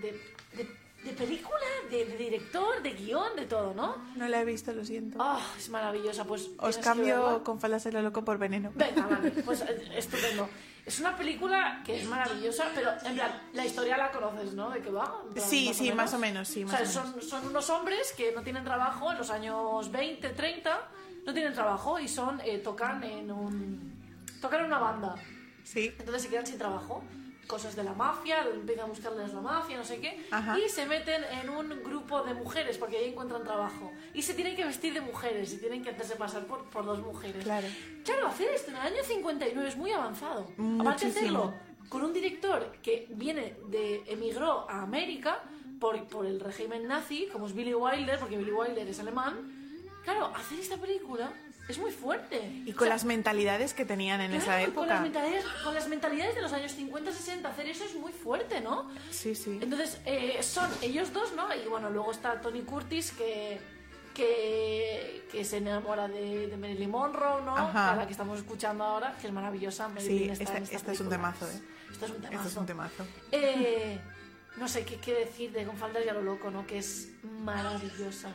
[SPEAKER 3] de- película, de, director, de guion, de todo, ¿no?
[SPEAKER 4] No la he visto, lo siento.
[SPEAKER 3] Ah, es maravillosa. Pues
[SPEAKER 4] Os cambio con faldas en lo loco por veneno.
[SPEAKER 3] Venga, vale, pues eh, estupendo. Es una película que es maravillosa, pero en plan, la historia la conoces, ¿no? ¿De qué va? Plan,
[SPEAKER 4] Sí, sí, más o menos, sí,
[SPEAKER 3] O sea,
[SPEAKER 4] menos.
[SPEAKER 3] son, son unos hombres que no tienen trabajo en los años 20, 30, no tienen trabajo y son eh, tocan en un tocan en una banda.
[SPEAKER 4] Sí.
[SPEAKER 3] Entonces se quedan sin trabajo. Cosas de la mafia, empiezan a buscarles la mafia, no sé qué.
[SPEAKER 4] Ajá.
[SPEAKER 3] Y se meten en un grupo de mujeres porque ahí encuentran trabajo. Y se tienen que vestir de mujeres y tienen que hacerse pasar por, por dos mujeres.
[SPEAKER 4] Claro.
[SPEAKER 3] Claro, hacer esto en el año 59 es muy avanzado. Aparte de hacerlo con un director que viene de emigró a América por, por el régimen nazi, como es Billy Wilder, porque Billy Wilder es alemán. Claro, hacer esta película es muy fuerte.
[SPEAKER 4] Y con las mentalidades que tenían en esa
[SPEAKER 3] Claro, Con las,
[SPEAKER 4] época.
[SPEAKER 3] mentalidades, con las mentalidades de los años 50, 60, hacer eso es muy fuerte, ¿no?
[SPEAKER 4] Sí, sí.
[SPEAKER 3] Entonces, eh, son ellos dos, ¿no? Y bueno, luego está Tony Curtis, que, que, que se enamora de, de Marilyn Monroe, ¿no?
[SPEAKER 4] Ajá.
[SPEAKER 3] A la que estamos escuchando ahora, que es maravillosa.
[SPEAKER 4] Sí,
[SPEAKER 3] Marilyn está
[SPEAKER 4] esta,
[SPEAKER 3] en esta
[SPEAKER 4] esta es un temazo, ¿eh?
[SPEAKER 3] Esto es un temazo.
[SPEAKER 4] Esto es un temazo.
[SPEAKER 3] Eh, no sé qué, qué decir de Con faldas y a lo loco, ¿no? Que es maravillosa.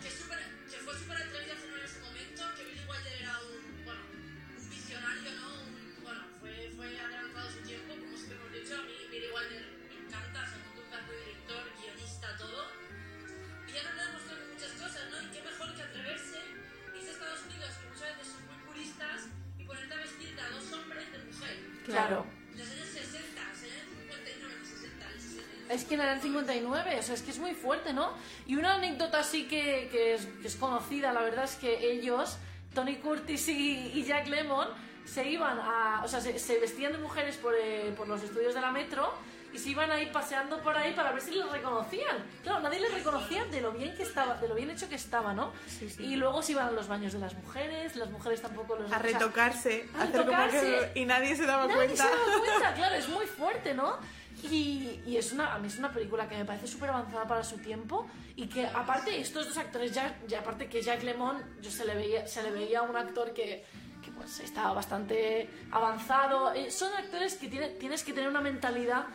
[SPEAKER 6] Que era
[SPEAKER 3] el 59, o sea, es que es muy fuerte, ¿no? Y una anécdota así que, que es, que es conocida, la verdad es que ellos, Tony Curtis y, y Jack Lemmon, se iban a. O sea, se, se vestían de mujeres por, eh, por los estudios de la metro y se iban ahí paseando por ahí para ver si les reconocían. Claro, nadie les reconocía de lo bien que estaba, de lo bien hecho que estaba, ¿no?
[SPEAKER 4] Sí, sí.
[SPEAKER 3] Y luego se iban a los baños de las mujeres, las mujeres tampoco los
[SPEAKER 4] A
[SPEAKER 3] o sea,
[SPEAKER 4] retocarse,
[SPEAKER 3] a
[SPEAKER 4] hacer como
[SPEAKER 3] retocarse.
[SPEAKER 4] que... Y nadie se daba
[SPEAKER 3] Nadie
[SPEAKER 4] cuenta.
[SPEAKER 3] se daba cuenta, claro, es muy fuerte, ¿no? Y, y es una, a mí es una película que me parece súper avanzada para su tiempo y que aparte estos dos actores, ya, ya aparte que Jack Lemon, yo se le veía, se le veía un actor que, que pues estaba bastante avanzado. Eh, son actores que tiene- tienes que tener una mentalidad,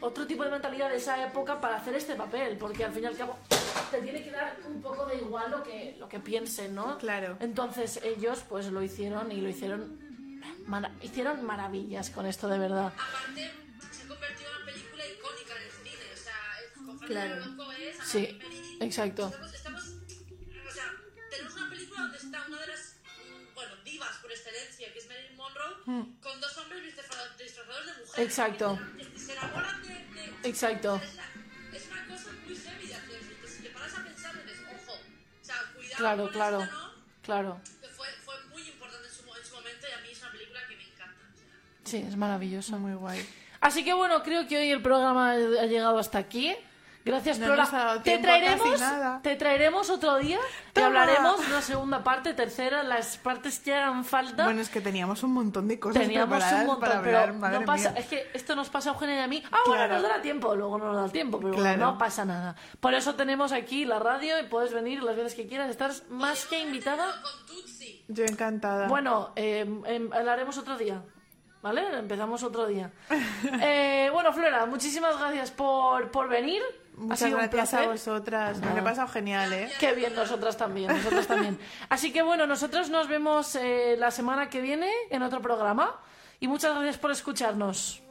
[SPEAKER 3] otro tipo de mentalidad de esa época para hacer este papel, porque al fin y al cabo te tiene que dar un poco de igual lo que, lo que piensen, ¿no?
[SPEAKER 4] Claro.
[SPEAKER 3] Entonces ellos pues lo hicieron y lo hicieron mara- hicieron maravillas con esto de verdad.
[SPEAKER 6] Aparte, se ha
[SPEAKER 3] Claro. Sí, exacto.
[SPEAKER 6] Estamos, estamos, o sea, tenemos una película donde está una de las, mm, bueno, divas por excelencia, que es Marilyn Monroe, con dos hombres disfrazados, disfrazados de mujer.
[SPEAKER 3] Hmm. Exacto.
[SPEAKER 6] Que se enamoran de. de-
[SPEAKER 3] Exacto.
[SPEAKER 6] Es, es una cosa muy heavy de hacer. que Si te paras a pensar, dices, ojo, o sea, cuidado.
[SPEAKER 3] Claro,
[SPEAKER 6] con
[SPEAKER 3] claro.
[SPEAKER 6] esto, ¿no?
[SPEAKER 3] Claro.
[SPEAKER 6] Que fue, fue muy importante en su, en su momento y a mí es una película que me encanta. o sea.
[SPEAKER 3] Sí, es maravilloso.
[SPEAKER 4] Muy guay.
[SPEAKER 3] Así que bueno, creo que hoy el programa ha llegado hasta aquí. Gracias,
[SPEAKER 4] No
[SPEAKER 3] Flora. te traeremos, te traeremos otro día y hablaremos una segunda parte, tercera, las partes que hagan falta.
[SPEAKER 4] Bueno, es que teníamos un montón de cosas
[SPEAKER 3] Teníamos
[SPEAKER 4] preparadas
[SPEAKER 3] un montón,
[SPEAKER 4] para hablar,
[SPEAKER 3] pero
[SPEAKER 4] madre
[SPEAKER 3] no pasa,
[SPEAKER 4] mía.
[SPEAKER 3] es que esto nos pasa a Eugenia y a mí. Ah, bueno,
[SPEAKER 4] Claro.
[SPEAKER 3] nos dará tiempo, luego no nos da tiempo, pero bueno,
[SPEAKER 4] Claro.
[SPEAKER 3] no pasa nada. Por eso tenemos aquí la radio y puedes venir las veces que quieras, estás más que invitada.
[SPEAKER 4] Yo encantada.
[SPEAKER 3] Bueno, eh, em, hablaremos otro día. ¿Vale? Empezamos otro día. Eh, bueno, Flora, muchísimas gracias por, por venir.
[SPEAKER 4] Muchas
[SPEAKER 3] ha sido
[SPEAKER 4] gracias un
[SPEAKER 3] placer.
[SPEAKER 4] a vosotras. Me lo he pasado genial, ¿eh?
[SPEAKER 3] Qué bien, nosotras también, nosotras también. Así que bueno, nosotros nos vemos eh, la semana que viene en otro programa. Y muchas gracias por escucharnos.